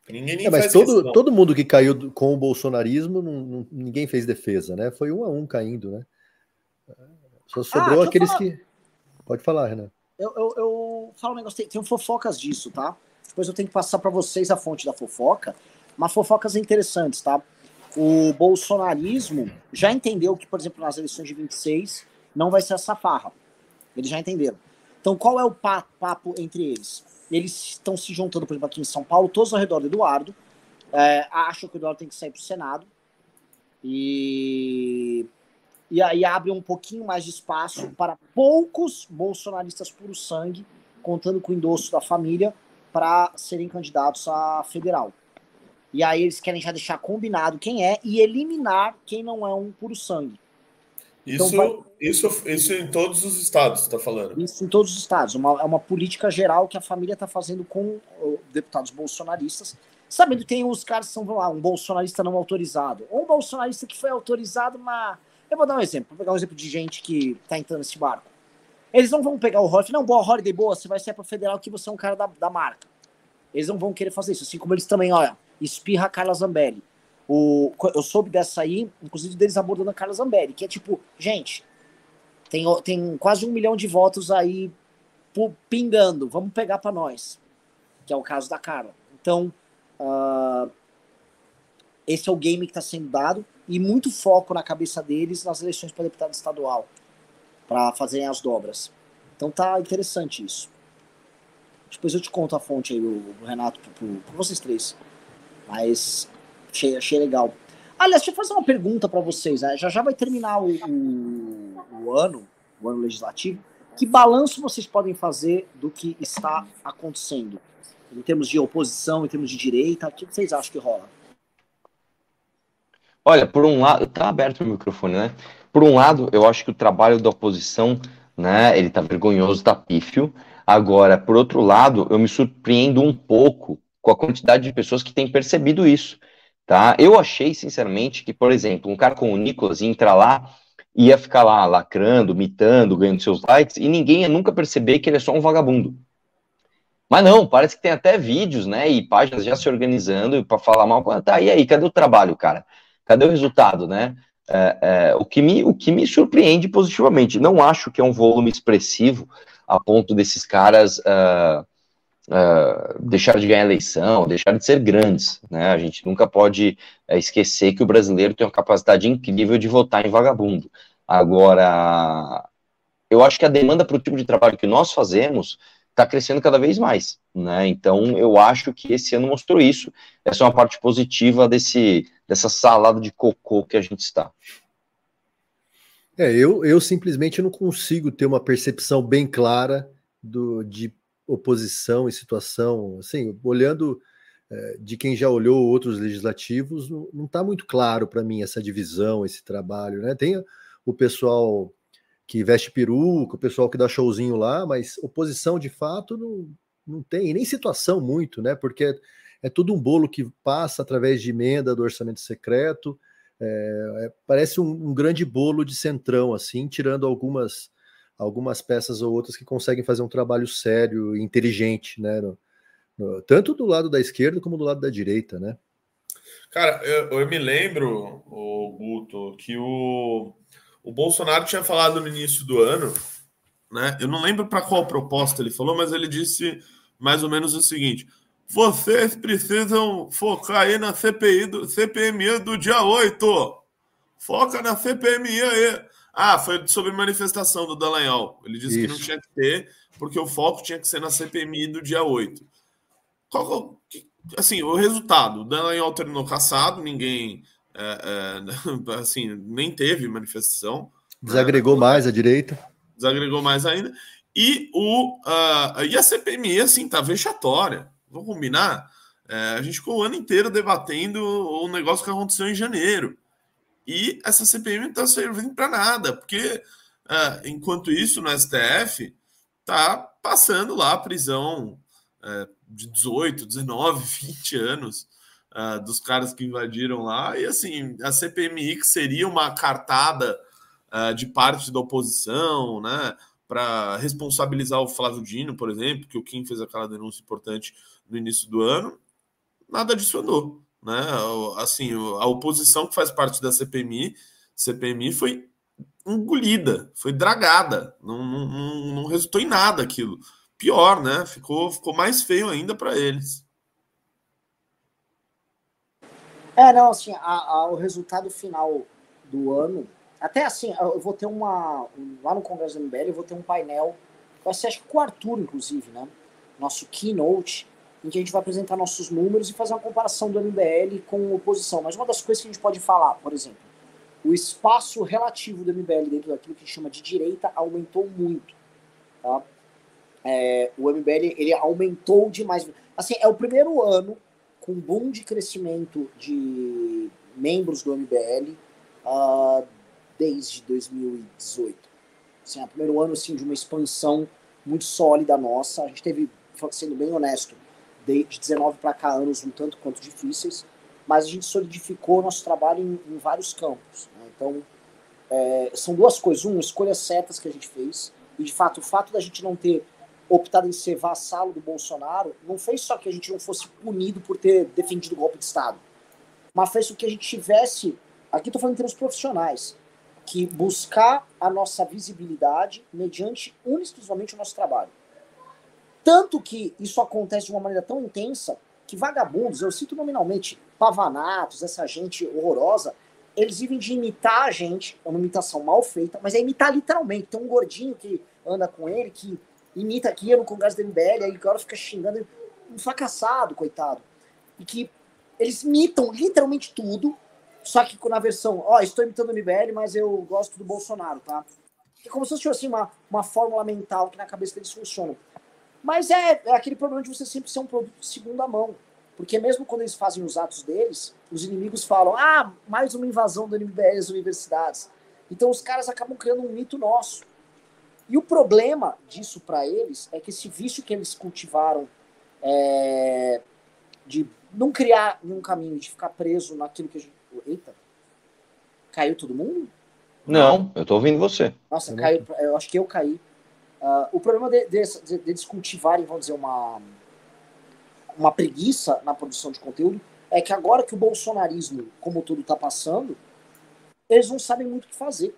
Ninguém nem É, mas faz todo, questão. todo mundo que caiu do- com o bolsonarismo, não- não- ninguém fez defesa, né? Foi um a um caindo, né? Só sobrou deixa eu aqueles falar. que. Pode falar, Renan. Eu, eu, eu falo um negócio, tem, tem fofocas disso, tá? Depois eu tenho que passar para vocês a fonte da fofoca, mas fofocas interessantes, tá? O bolsonarismo já entendeu que, por exemplo, nas eleições de 26 não vai ser essa farra. Eles já entenderam. Então, qual é o pa- papo entre eles? Eles estão se juntando, por exemplo, aqui em São Paulo, todos ao redor do Eduardo, é, acham que o Eduardo tem que sair para o Senado e e aí abre um pouquinho mais de espaço para poucos bolsonaristas puro sangue, contando com o endosso da família, para serem candidatos a federal. E aí eles querem já deixar combinado quem é e eliminar quem não é um puro sangue. Isso, Então vai- isso, isso em todos os estados, você tá falando. Isso em todos os estados. Uma, é uma política geral que a família está fazendo com deputados bolsonaristas. Sabendo que tem os caras que são, vamos lá, um bolsonarista não autorizado. Ou um bolsonarista que foi autorizado, mas Eu vou dar um exemplo, vou pegar um exemplo de gente que tá entrando nesse barco. Eles não vão pegar o Holiday, não, boa, Holiday, boa, você vai ser para federal que você é um cara da, da marca. Eles não vão querer fazer isso, assim como eles também, olha, espirra a Carla Zambelli. O, eu soube dessa aí, inclusive deles abordando a Carla Zambelli, que é tipo, gente, tem, tem quase um milhão de votos aí pingando, vamos pegar para nós, que é o caso da Carla. Então, uh, esse é o game que está sendo dado e muito foco na cabeça deles nas eleições para deputado estadual, para fazerem as dobras. Então tá interessante isso. Depois eu te conto a fonte aí, o, Renato, para vocês três. Mas achei, achei legal. Aliás, deixa eu fazer uma pergunta para vocês. Né? Já já vai terminar o, o, o, ano, o ano legislativo. Que balanço vocês podem fazer do que está acontecendo? Em termos de oposição, em termos de direita, o que vocês acham que rola? Olha, por um lado, tá aberto o microfone, né? Por um lado, eu acho que o trabalho da oposição, né, ele tá vergonhoso, tá pífio. Agora, por outro lado, eu me surpreendo um pouco com a quantidade de pessoas que têm percebido isso. Tá? Eu achei, sinceramente, que, por exemplo, um cara como o Nicolas ia entrar lá, ia ficar lá lacrando, mitando, ganhando seus likes, e ninguém ia nunca perceber que ele é só um vagabundo. Mas não, parece que tem até vídeos, né, e páginas já se organizando para falar mal. Tá, e aí, cadê o trabalho, cara? Cadê o resultado, né? É, é, o, que me, o que me surpreende positivamente. Não acho que é um volume expressivo a ponto desses caras uh, uh, deixar de ganhar eleição, deixar de ser grandes. Né? A gente nunca pode uh, esquecer que o brasileiro tem uma capacidade incrível de votar em vagabundo. Agora, eu acho que a demanda para o tipo de trabalho que nós fazemos está crescendo cada vez mais. Né? Então, eu acho que esse ano mostrou isso. Essa é uma parte positiva desse, dessa salada de cocô que a gente está. É, eu, eu simplesmente não consigo ter uma percepção bem clara do, de oposição e situação, assim, olhando é, de quem já olhou outros legislativos, não está muito claro para mim essa divisão, esse trabalho, né? Tem o pessoal que veste peruca, o pessoal que dá showzinho lá, mas oposição de fato não, não tem, nem situação muito, né? Porque é, é tudo um bolo que passa através de emenda do orçamento secreto, é, é, parece um, um, grande bolo de centrão, assim, tirando algumas algumas peças ou outras que conseguem fazer um trabalho sério e inteligente, né? No, no, tanto do lado da esquerda como do lado da direita, né? Cara, eu, eu me lembro, o Guto, que o, o Bolsonaro tinha falado no início do ano, né? Eu não lembro para qual proposta ele falou, mas ele disse mais ou menos o seguinte: vocês precisam focar aí na CPI do CPMI do dia 8. Foca na CPMI aí. Ah, foi sobre manifestação do Dallagnol. Ele disse Isso. que não tinha que ter, porque o foco tinha que ser na CPMI do dia 8. Qual, assim, o resultado, o Dallagnol terminou caçado, ninguém é, é, *laughs* assim, nem teve manifestação. Desagregou né? mais a direita. Desagregou mais ainda. E, o, uh, e a CPMI, assim, tá vexatória. Vamos combinar? É, a gente ficou o ano inteiro debatendo o negócio que aconteceu em janeiro. E essa CPI não está servindo para nada, porque uh, enquanto isso, no STF, tá passando lá a prisão uh, de 18, 19, 20 anos uh, dos caras que invadiram lá. E assim, a CPMI, que seria uma cartada de parte da oposição, né? Para responsabilizar o Flávio Dino, por exemplo, que o Kim fez aquela denúncia importante no início do ano, nada disso andou. Né? Assim, a oposição que faz parte da CPMI, CPMI foi engolida, foi dragada, não, não, não resultou em nada aquilo. Pior, né? Ficou, ficou mais feio ainda para eles. É, não, assim, a, a, o resultado final do ano, até assim, eu vou ter uma, lá no Congresso do MBL, eu vou ter um painel, vai ser acho que com o Arthur, inclusive, né? Nosso keynote, em que a gente vai apresentar nossos números e fazer uma comparação do MBL com oposição. Mas uma das coisas que a gente pode falar, por exemplo, o espaço relativo do MBL dentro daquilo que a gente chama de direita aumentou muito. Tá? É, o MBL ele aumentou demais. Assim, é o primeiro ano com boom de crescimento de membros do MBL uh, ah, desde 2018. Assim, é o primeiro ano assim, de uma expansão muito sólida nossa. A gente teve, sendo bem honesto, de, de 19 para cá anos um tanto quanto difíceis, mas a gente solidificou nosso trabalho em, em vários campos. Né? Então, é, são duas coisas. Um, escolhas certas que a gente fez. E, de fato, o fato da gente não ter optado em ser vassalo do Bolsonaro não fez só que a gente não fosse punido por ter defendido o golpe de Estado, mas fez com que a gente tivesse, aqui estou falando em termos profissionais, que buscar a nossa visibilidade mediante exclusivamente o nosso trabalho. Tanto que isso acontece de uma maneira tão intensa que vagabundos, eu cito nominalmente, pavanatos, essa gente horrorosa, eles vivem de imitar a gente, é uma imitação mal feita, mas é imitar literalmente. Tem um gordinho que anda com ele, que imita aqui no Congresso do MBL, aí agora fica xingando, um fracassado, coitado. E que eles imitam literalmente tudo, só que na versão, ó, oh, estou imitando o MBL, mas eu gosto do Bolsonaro, tá? É como se fosse assim, uma, uma fórmula mental que na cabeça deles funciona. Mas é, é aquele problema de você sempre ser um produto de segunda mão. Porque mesmo quando eles fazem os atos deles, os inimigos falam: ah, mais uma invasão do MBL às universidades. Então os caras acabam criando um mito nosso. E o problema disso para eles é que esse vício que eles cultivaram é, de não criar nenhum caminho, de ficar preso naquilo que a gente. Eita! Caiu todo mundo? Não, eu tô ouvindo você. Nossa, caiu, eu acho que eu caí. Uh, o problema deles de, de, de, de cultivarem, vamos dizer, uma uma preguiça na produção de conteúdo é que agora que o bolsonarismo, como tudo está passando, eles não sabem muito o que fazer.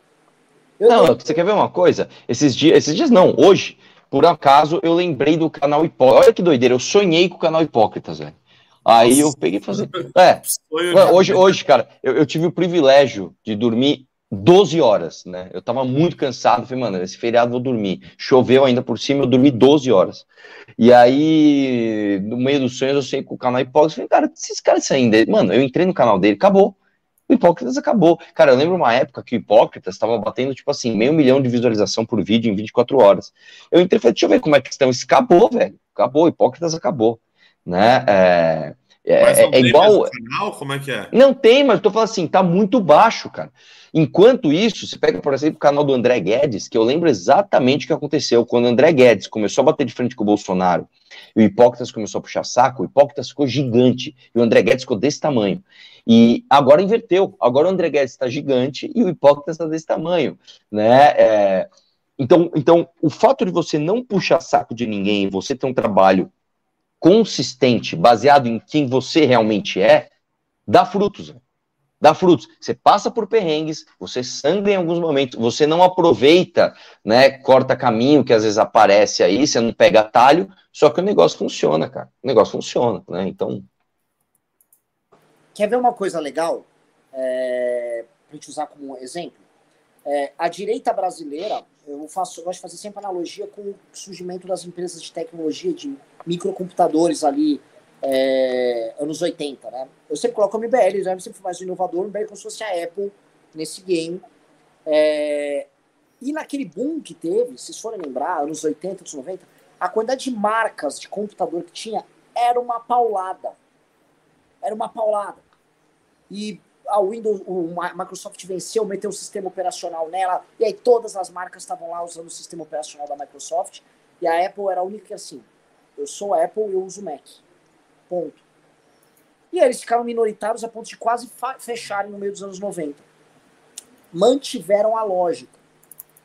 Eu não, você quer ver uma coisa? Esses dias, esses dias não, hoje, por acaso, eu lembrei do canal Hipócritas. Olha que doideira, eu sonhei com o canal Hipócritas, velho. Aí Nossa. eu peguei e fazer. *laughs* É, hoje, hoje, cara, eu, eu tive o privilégio de dormir 12 horas, né? Eu tava muito cansado, falei, mano, esse feriado vou dormir. Choveu ainda por cima, eu dormi 12 horas. E aí, no meio dos sonhos, eu sei com o canal Hipócritas, falei, cara, esses caras ainda. Mano, eu entrei no canal dele, acabou. O Hipócritas acabou. Cara, eu lembro uma época que o Hipócritas estava batendo, tipo assim, meio milhão de visualização por vídeo em 24 horas. Eu entrei e falei, deixa eu ver como é que estão. Isso acabou, velho. Acabou, o Hipócritas acabou. Né? É, é, é igual. Canal? Como é que é? Não tem, mas eu tô falando assim, tá muito baixo, cara. Enquanto isso, você pega, por exemplo, o canal do André Guedes, que eu lembro exatamente o que aconteceu quando o André Guedes começou a bater de frente com o Bolsonaro e o Hipócritas começou a puxar saco, o Hipócritas ficou gigante e o André Guedes ficou desse tamanho. E agora inverteu, agora o André Guedes está gigante e o Hipócritas está desse tamanho, né? É... Então, então, o fato de você não puxar saco de ninguém, você ter um trabalho consistente, baseado em quem você realmente é, dá frutos. Dá frutos. Você passa por perrengues, você sangra em alguns momentos, você não aproveita, né? Corta caminho que às vezes aparece aí, você não pega atalho, só que o negócio funciona, cara. O negócio funciona, né? Então. Quer ver uma coisa legal? É, pra gente usar como exemplo? É, a direita brasileira, eu faço, eu gosto de fazer sempre analogia com o surgimento das empresas de tecnologia, de microcomputadores ali, é, anos 80, né? Eu sempre coloco o MBL, já sempre fui mais um inovador, o MBL como se fosse a Apple nesse game. É, e naquele boom que teve, se vocês forem lembrar, anos 80, anos 90, a quantidade de marcas de computador que tinha era uma paulada. Era uma paulada. E a Windows, o Microsoft venceu, meteu o sistema operacional nela, e aí todas as marcas estavam lá usando o sistema operacional da Microsoft, e a Apple era a única que assim, eu sou Apple e eu uso Mac. Ponto. E aí eles ficaram minoritários a ponto de quase fecharem no meio dos anos 90. Mantiveram a lógica.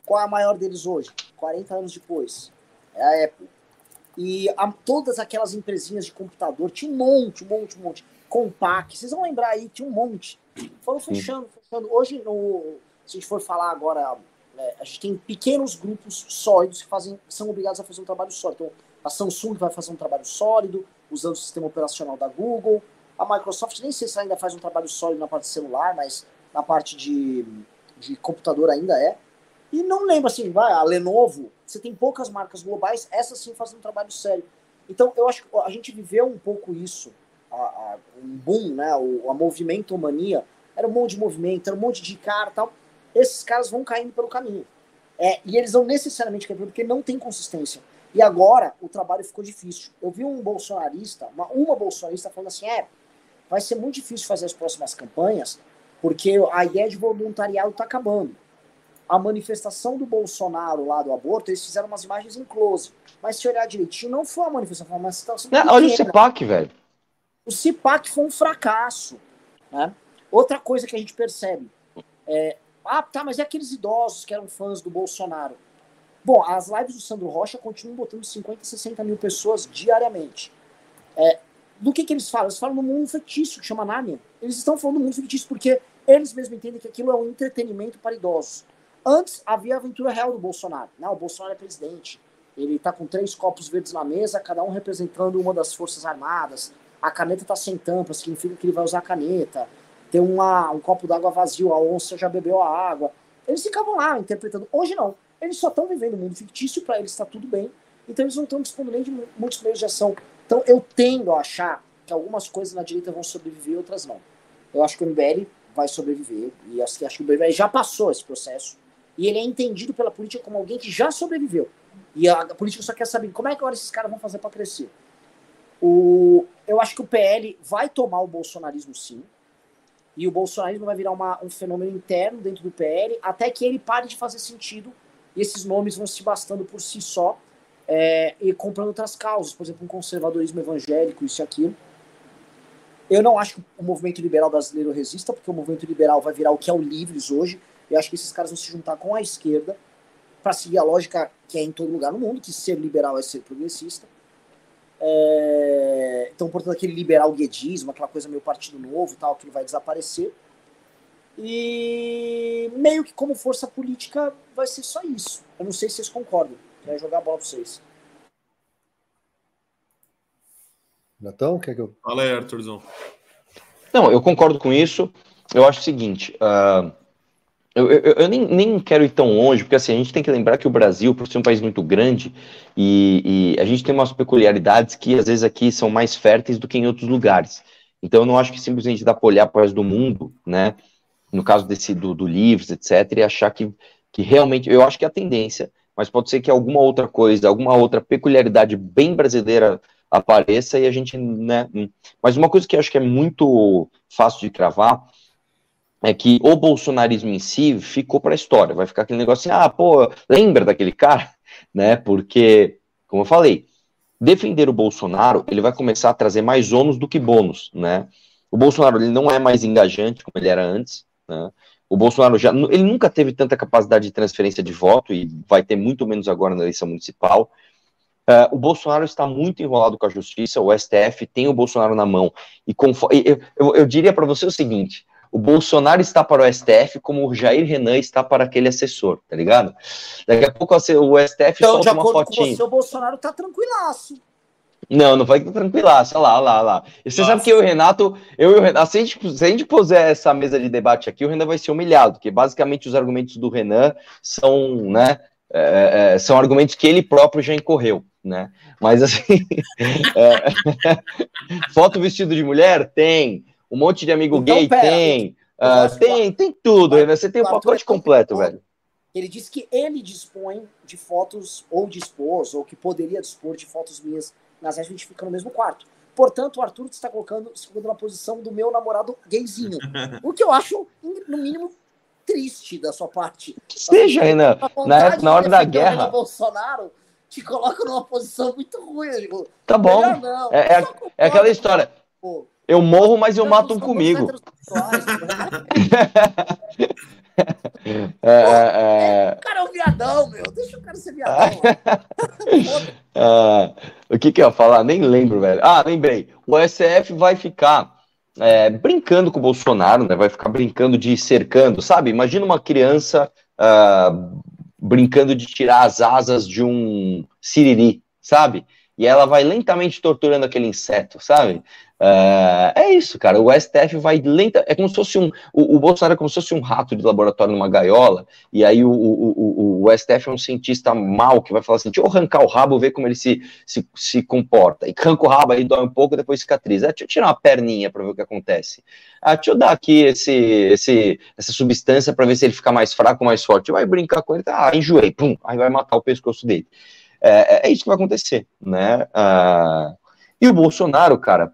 Qual é a maior deles hoje? 40 anos depois. É a Apple. E a, todas aquelas empresinhas de computador, tinha um monte, um monte, um monte. Compaq, vocês vão lembrar aí, tinha um monte. Foram fechando, fechando. Hoje, no, se a gente for falar agora, é, a gente tem pequenos grupos sólidos que fazem, são obrigados a fazer um trabalho sólido. Então, a Samsung vai fazer um trabalho sólido, usando o sistema operacional da Google. A Microsoft nem sei se ainda faz um trabalho sólido na parte celular, mas na parte de, de computador ainda é. E não lembro assim, vai, a Lenovo, você tem poucas marcas globais, essa sim fazendo um trabalho sério. Então, eu acho que a gente viveu um pouco isso, a, a, um boom, né, o, a movimento mania, era um monte de movimento, era um monte de cara tal. Esses caras vão caindo pelo caminho. É, e eles não necessariamente caem porque não tem consistência. E agora o trabalho ficou difícil. Eu vi um bolsonarista, uma, uma bolsonarista falando assim: é, vai ser muito difícil fazer as próximas campanhas, porque a ideia de voluntariado está acabando. A manifestação do Bolsonaro lá do aborto, eles fizeram umas imagens em close. Mas se olhar direitinho, não foi uma manifestação, manifestação. Não, olha o CIPAC, velho. O CIPAC foi um fracasso. Né? Outra coisa que a gente percebe é Ah, tá, mas é aqueles idosos que eram fãs do Bolsonaro. Bom, as lives do Sandro Rocha continuam botando 50, 60 mil pessoas diariamente. É, do que, que eles falam? Eles falam no mundo fictício, que chama Narnia. Eles estão falando do mundo fictício porque eles mesmos entendem que aquilo é um entretenimento para idosos. Antes havia a aventura real do Bolsonaro. Não, o Bolsonaro é presidente. Ele está com três copos verdes na mesa, cada um representando uma das forças armadas. A caneta está sem tampa, significa que ele vai usar a caneta. Tem uma, um copo d'água vazio, a onça já bebeu a água. Eles ficavam lá interpretando. Hoje não. Eles só estão vivendo um mundo fictício, para eles está tudo bem. Então eles não estão dispondo nem de muitos meios de ação. Então eu tendo a achar que algumas coisas na direita vão sobreviver, outras não. Eu acho que o MBL vai sobreviver. E acho que o MBL já passou esse processo. E ele é entendido pela política como alguém que já sobreviveu. E a, a política só quer saber como é que agora esses caras vão fazer para crescer. O, eu acho que o PL vai tomar o bolsonarismo sim. E o bolsonarismo vai virar uma, um fenômeno interno dentro do PL, até que ele pare de fazer sentido e esses nomes vão se bastando por si só é, e comprando outras causas, por exemplo, um conservadorismo evangélico, isso e aquilo. Eu não acho que o movimento liberal brasileiro resista, porque o movimento liberal vai virar o que é o Livres hoje. Eu acho que esses caras vão se juntar com a esquerda para seguir a lógica que é em todo lugar no mundo, que ser liberal é ser progressista. É... Então, portanto, aquele liberal guedismo, aquela coisa meio partido novo tal, que vai desaparecer. E meio que como força política vai ser só isso. Eu não sei se vocês concordam. Quero jogar a bola para vocês. Natão, quer que eu. Fala aí, Arthurzão. Não, eu concordo com isso. Eu acho o seguinte: uh, eu, eu, eu nem, nem, quero ir tão longe, porque assim, a gente tem que lembrar que o Brasil, por ser um país muito grande, e, e, a gente tem umas peculiaridades que às vezes aqui são mais férteis do que em outros lugares. Então eu não acho que simplesmente dá para olhar para o resto do mundo, né? No caso desse do, do Livres, etc., e achar que, que realmente. Eu acho que é a tendência, mas pode ser que alguma outra coisa, alguma outra peculiaridade bem brasileira apareça e a gente, né? Mas uma coisa que eu acho que é muito fácil de cravar é que o bolsonarismo em si ficou para a história. Vai ficar aquele negócio assim, ah, pô, lembra daquele cara? *laughs* Né? Porque, como eu falei, defender o Bolsonaro, ele vai começar a trazer mais ônus do que bônus, né? O Bolsonaro, ele não é mais engajante como ele era antes, né? O Bolsonaro já, ele nunca teve tanta capacidade de transferência de voto e vai ter muito menos agora na eleição municipal. Uh, o Bolsonaro está muito enrolado com a justiça, o STF tem o Bolsonaro na mão. E eu, eu, eu diria para você o seguinte: o Bolsonaro está para o STF como o Jair Renan está para aquele assessor, tá ligado? Daqui a pouco o STF então, solta uma fotinha. Com você, o Bolsonaro tá tranquilaço. Não, não vai olha lá, olha lá, olha lá. E você Nossa. sabe que eu e o Renato, eu e o Renato, se a, gente, se a gente puser essa mesa de debate aqui, o Renan vai ser humilhado, porque basicamente os argumentos do Renan são, né, é, é, são argumentos que ele próprio já incorreu, né? Mas assim, *laughs* é, *laughs* foto vestido de mulher? Tem. Um monte de amigo então, gay? Pera, tem. Uh, tem, tem tudo. Vai, você tem o pacote completo, velho. Ele disse que ele dispõe de fotos, ou dispôs, ou que poderia dispor de fotos minhas redes, a gente fica no mesmo quarto. Portanto, o Arthur está colocando, se colocando na posição do meu namorado gayzinho. *laughs* o que eu acho, no mínimo, triste da sua parte. Que seja, Renan. Na, na hora da guerra. Bolsonaro te coloca numa posição muito ruim. Digo, tá bom. É, é, é, aquela história. Pô, eu morro, mas eu mato um comigo. *laughs* é, é... O cara é um viadão, meu. Deixa o cara ser viadão. *laughs* ah, o que, que eu ia falar? Nem lembro, velho. Ah, lembrei. O SF vai ficar é, brincando com o Bolsonaro, né? Vai ficar brincando de cercando, sabe? Imagina uma criança uh, brincando de tirar as asas de um siriri, sabe? E ela vai lentamente torturando aquele inseto, sabe? Uh, é isso, cara. O STF vai lenta. É como se fosse um. O, o, Bolsonaro é como se fosse um rato de laboratório numa gaiola, e aí o, o, o, STF é um cientista mal que vai falar assim: deixa eu arrancar o rabo, ver como ele se, se, se comporta. E arranca o rabo, aí dói um pouco, depois cicatriza. Ah, deixa eu tirar uma perninha para ver o que acontece. Ah, deixa eu dar aqui esse, esse, essa substância para ver se ele fica mais fraco ou mais forte. Vai brincar com ele, tá? Ah, enjoei, pum, aí vai matar o pescoço dele. É, é, é isso que vai acontecer, né? Ah, e o Bolsonaro, cara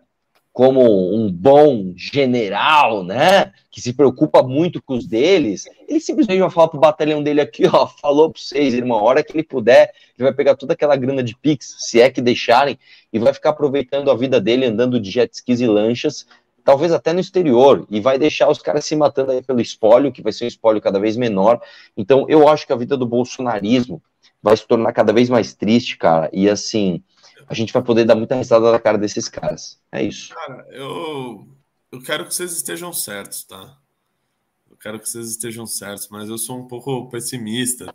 como um bom general, né, que se preocupa muito com os deles, ele simplesmente vai falar pro batalhão dele aqui, ó, falou para vocês, irmão, a hora que ele puder, ele vai pegar toda aquela grana de Pix, se é que deixarem, e vai ficar aproveitando a vida dele andando de jet skis e lanchas, talvez até no exterior, e vai deixar os caras se matando aí pelo espólio, que vai ser um espólio cada vez menor. Então, eu acho que a vida do bolsonarismo vai se tornar cada vez mais triste, cara, e assim, a gente vai poder dar muita risada na cara desses caras. É isso. Cara, eu, eu quero que vocês estejam certos, tá? Eu quero que vocês estejam certos, mas eu sou um pouco pessimista.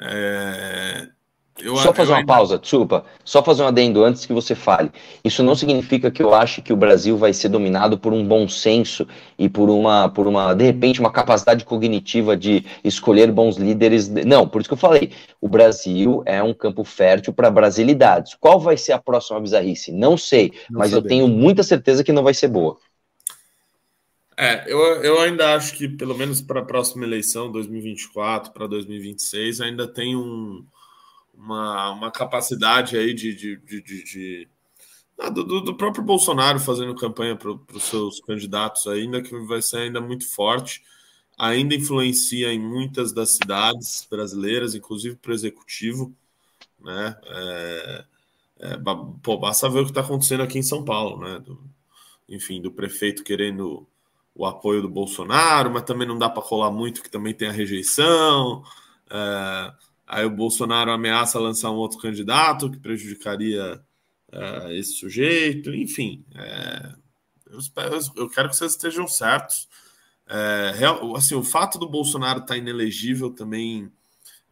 É, eu, só fazer uma ainda... pausa, desculpa. Só fazer um adendo antes que você fale. Isso não significa que eu acho que o Brasil vai ser dominado por um bom senso e por uma, por uma, de repente, uma capacidade cognitiva de escolher bons líderes. Não, por isso que eu falei. O Brasil é um campo fértil para brasilidades. Qual vai ser a próxima bizarrice? Não sei, não mas eu tenho muita certeza que não vai ser boa. É, eu, eu ainda acho que, pelo menos para a próxima eleição, 2024, para 2026, ainda tem um uma, uma capacidade aí de, de, de, de, ah, do, do, próprio Bolsonaro fazendo campanha para os seus candidatos ainda que vai ser ainda muito forte, ainda influencia em muitas das cidades brasileiras, inclusive para o executivo, né? É, é, pô, basta ver o que está acontecendo aqui em São Paulo, né? Do, enfim, do prefeito querendo o apoio do Bolsonaro, mas também não dá para colar muito, que também tem a rejeição. É, Aí o Bolsonaro ameaça lançar um outro candidato que prejudicaria uh, esse sujeito, enfim. É, eu, espero, eu, quero que vocês estejam certos. É, real, assim, o fato do Bolsonaro estar tá inelegível também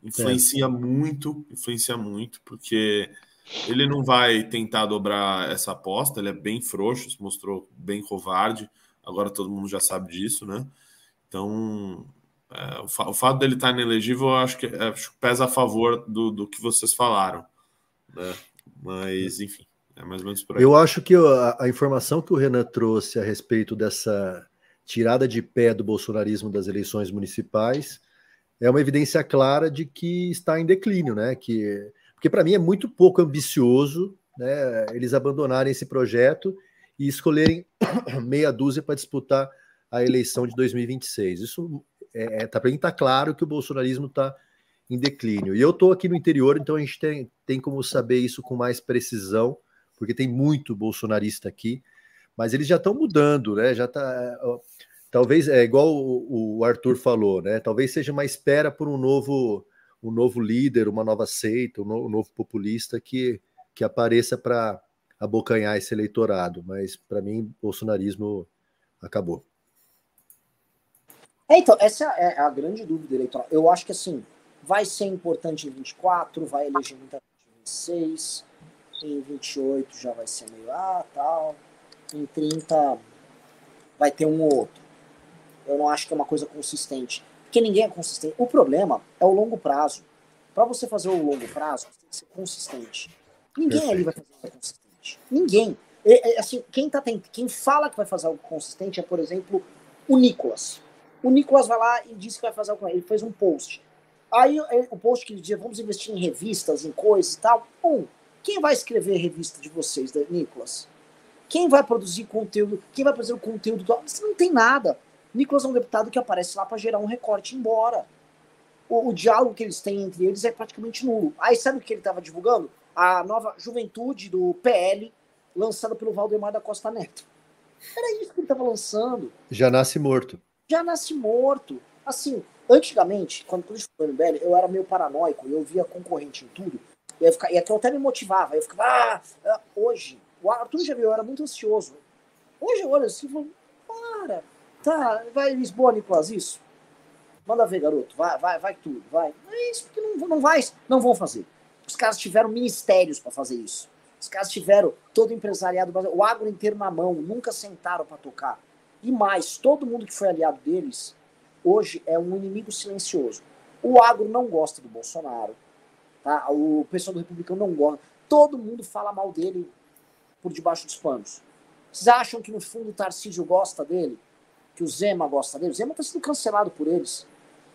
influencia é. muito, influencia muito, porque ele não vai tentar dobrar essa aposta, ele é bem frouxo, se mostrou bem covarde, agora todo mundo já sabe disso, né? Então, é, o, fa o, fato dele estar inelegível, eu acho que, é, acho que pesa a favor do, do que vocês falaram. Né? Mas, enfim, é mais ou menos por aí. Eu acho que a, a, informação que o Renan trouxe a respeito dessa tirada de pé do bolsonarismo das eleições municipais é uma evidência clara de que está em declínio, né? Que, porque para mim é muito pouco ambicioso né, eles abandonarem esse projeto e escolherem *coughs* meia dúzia para disputar a eleição de 2026. Isso é, é, tá para mim tá claro que o bolsonarismo está em declínio. E eu estou aqui no interior, então a gente tem, tem como saber isso com mais precisão, porque tem muito bolsonarista aqui, mas eles já estão mudando, né? Já tá. Talvez é igual o, o Arthur falou, né? Talvez seja uma espera por um novo, um novo líder, uma nova seita, um novo, um novo populista que, que apareça para abocanhar esse eleitorado. Mas para mim, bolsonarismo acabou. É, então, essa é a grande dúvida eleitoral. Eu acho que assim, vai ser importante em 24, vai eleger muita gente em 26, em 28 já vai ser meio ah, tal, em 30 vai ter um ou outro. Eu não acho que é uma coisa consistente. Porque ninguém é consistente. O problema é o longo prazo. Para você fazer o longo prazo, você tem que ser consistente. Ninguém Perfeito. ali vai fazer algo consistente. Ninguém. É, é, assim, quem, tá, quem fala que vai fazer algo consistente é, por exemplo, o Nicolas. O Nicolas vai lá e disse que vai fazer algo. Ele fez um post. Aí o post que ele dizia, vamos investir em revistas, em coisas e tal. Um, quem vai escrever a revista de vocês, Nicolas? Quem vai produzir conteúdo? Quem vai fazer o conteúdo? Do... Você não tem nada. Nicolas é um deputado que aparece lá para gerar um recorte embora. O, o, diálogo que eles têm entre eles é praticamente nulo. Aí sabe o que ele estava divulgando? A nova juventude do PL, lançada pelo Valdemar da Costa Neto. Era isso que ele estava lançando. Já nasce morto já nasce morto. Assim, antigamente, quando, eu no MBL, eu era meio paranoico, eu via concorrente em tudo, e, eu ficava, e aquilo até me motivava. Eu ficava, ah, ah, hoje, o Arthur já viu, eu era muito ansioso. Hoje eu olho assim e falo, para, tá, vai Lisboa, Nicolas, isso? Manda ver, garoto, vai, vai, vai tudo, vai. É isso, porque não, não vai, não vão fazer. Os caras tiveram ministérios para fazer isso. Os caras tiveram todo empresariado, o agro inteiro na mão, nunca sentaram para tocar. E mais, todo mundo que foi aliado deles hoje é um inimigo silencioso. O agro não gosta do Bolsonaro, tá? o pessoal do Republicano não gosta. Todo mundo fala mal dele por debaixo dos panos. Vocês acham que no fundo o Tarcísio gosta dele? Que o Zema gosta dele? O Zema está sendo cancelado por eles.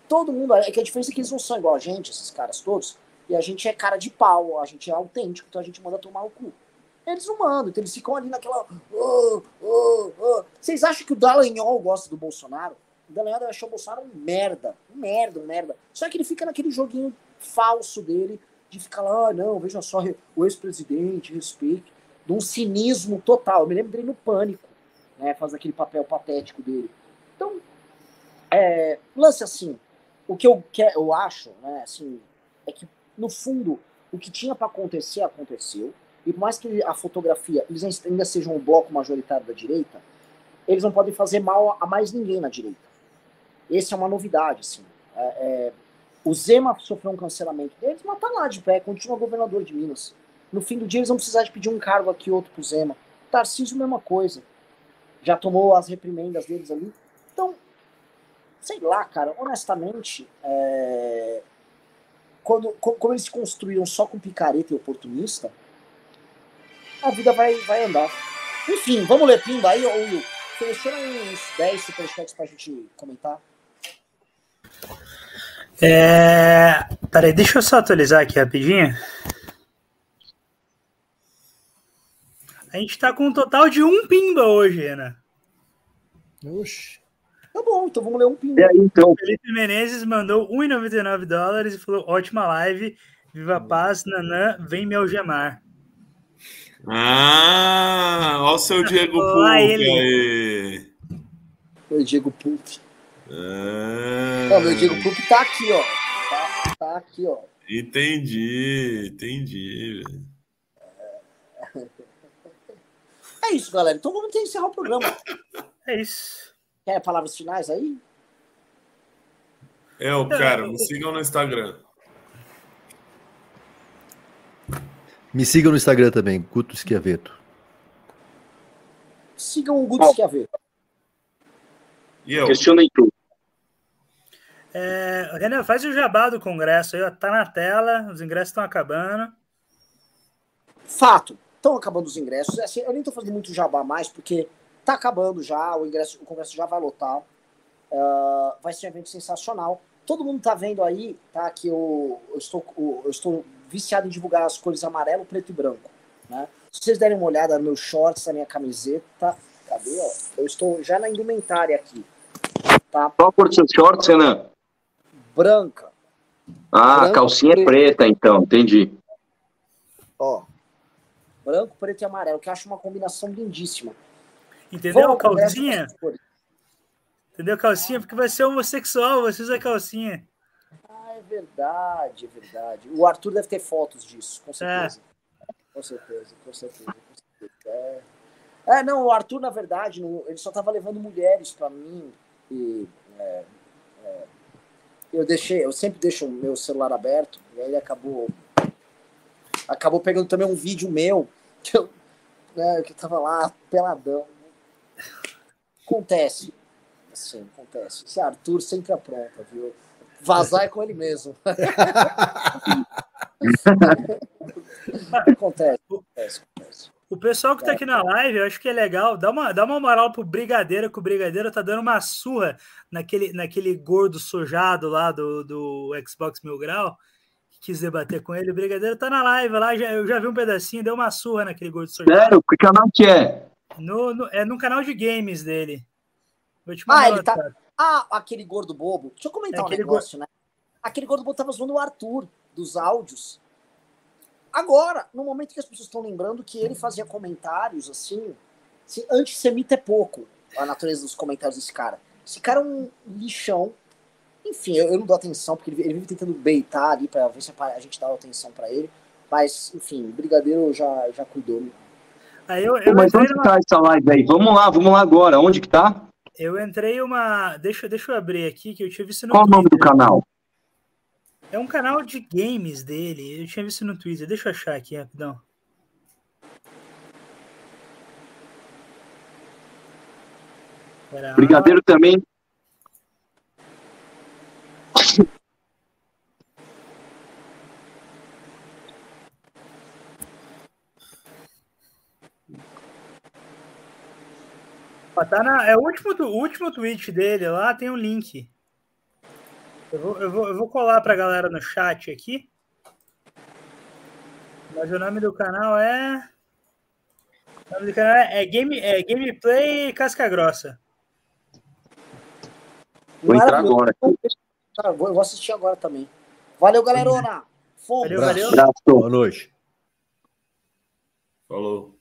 Todo mundo. É que a diferença é que eles não são igual a gente, esses caras todos. E a gente é cara de pau, a gente é autêntico, então a gente manda tomar o cu. Eles não mandam, então eles ficam ali naquela. Oh, oh, oh. Vocês acham que o Dallagnol gosta do Bolsonaro? O Dallagnol achou o Bolsonaro um merda. Um merda, um merda. Só que ele fica naquele joguinho falso dele, de ficar lá, ah, não, veja só, o ex-presidente, respeito, de um cinismo total. Eu me lembro dele no pânico. né, faz aquele papel patético dele. Então, é, lance assim, o que eu, quer, eu acho, né, assim, é que, no fundo, o que tinha para acontecer, aconteceu, e por mais que a fotografia, eles ainda sejam um bloco majoritário da direita, eles não podem fazer mal a mais ninguém na direita. Essa é uma novidade, assim. É, é, o Zema sofreu um cancelamento deles, mas tá lá de pé, continua governador de Minas. No fim do dia, eles vão precisar de pedir um cargo aqui, outro pro Zema. Tarcísio, mesma coisa. Já tomou as reprimendas deles ali. Então, sei lá, cara, honestamente, é... quando, como eles se construíram só com picareta e oportunista, a vida vai, vai andar. Enfim, vamos ler Pimba aí, ou Will? Seleciona uns 10 superchats pra gente comentar. É... Peraí, deixa eu só atualizar aqui rapidinho. A gente tá com um total de um pimba hoje, Ana. Oxi. Tá bom, então vamos ler um pimba. E aí, então? O Felipe Menezes mandou 1,99 dólares e falou: ótima live, viva a paz, Nanã, vem me algemar. Ah, olha o seu Diego *laughs* ele. aí. O Diego Pulp. Ah, Não, meu Diego Pulp tá aqui, ó. Tá, tá aqui, ó. entendi, entendi. velho. É isso, galera. Então vamos ter que encerrar o programa. *laughs* É isso. Quer palavras finais aí? Eu, cara, me sigam no Instagram. Me sigam no Instagram também, Guto Schiaveto. Sigam o Guto Schiaveto. E eu? Questionem tudo. É, Renan, faz o jabá do congresso aí, ó. Tá na tela, os ingressos estão acabando. Fato. Estão acabando os ingressos. Assim, eu nem tô fazendo muito jabá mais, porque tá acabando já, o ingresso, o congresso já vai lotar. Ah, vai ser um evento sensacional. Todo mundo tá vendo aí, tá? Que eu, eu estou, eu estou viciado em divulgar as cores amarelo, preto e branco. Né? Se vocês derem uma olhada nos meus shorts, na minha camiseta, cadê? Ó? Eu estou já na indumentária aqui. Tá? Qual a cor dos seus shorts, Renan? Branca. Ah, a Branco, calcinha é preto. preta, então, entendi. Ó. Branco, preto e amarelo, que eu acho uma combinação lindíssima. Entendeu? Vamos congresso calcinha? Entendeu? Calcinha, porque vai ser homossexual, você usa calcinha. É verdade, é verdade. O Arthur deve ter fotos disso, com certeza. Com certeza, com certeza. Com certeza. É. É, não, o Arthur, na verdade, não- ele só tava levando mulheres pra mim. E, é, é, eu deixei, eu sempre deixo o meu celular aberto, e aí ele acabou. Acabou pegando também um vídeo meu, que eu, né, que eu tava lá, peladão. Acontece. Assim, acontece. Esse Arthur sempre apronta, viu? Vazar é com ele mesmo. *laughs* acontece, acontece, acontece. O pessoal que tá aqui na live, eu acho que é legal. Dá uma, dá uma moral pro Brigadeiro, que o Brigadeiro tá dando uma surra naquele, naquele gordo sujado lá do, do Xbox Mil Grau. Que quis debater com ele. O Brigadeiro tá na live lá, já, eu já vi um pedacinho, deu uma surra naquele gordo sujado. Sério? Que canal que é? No, no- é no canal de games dele. Vou te Ah, ele tá. Ah, aquele gordo bobo. Deixa eu comentar É um aquele negócio, né? Aquele gordo bobo tava zoando o Arthur dos áudios. Agora, no momento que as pessoas estão lembrando que ele fazia comentários assim, assim, antissemita é pouco a natureza dos comentários desse cara. Esse cara é um lixão. Enfim, eu, eu não dou atenção, porque ele, ele vive tentando beitar ali pra ver se a gente dá atenção pra ele. Mas, enfim, o Brigadeiro já, já cuidou. né? Aí eu, Pô, eu mas entrei onde numa, tá essa live aí? Vamos lá, vamos lá agora. Onde que tá? Eu entrei uma. Deixa, deixa eu abrir aqui, que eu tinha visto no Qual o nome do canal? É um canal de games dele. Eu tinha visto no Twitter. Deixa eu achar aqui rapidão. Brigadeiro também. Tá na, é o último, o último tweet dele lá, tem um link. Eu vou, eu vou, eu vou colar pra galera no chat aqui. Mas o nome do canal é. O nome do canal é, Game, é Gameplay Casca Grossa. Vou entrar agora. Eu vou, eu vou assistir agora também. Valeu, galerona! Fomos! Valeu, valeu. Abraço. Boa noite. Falou.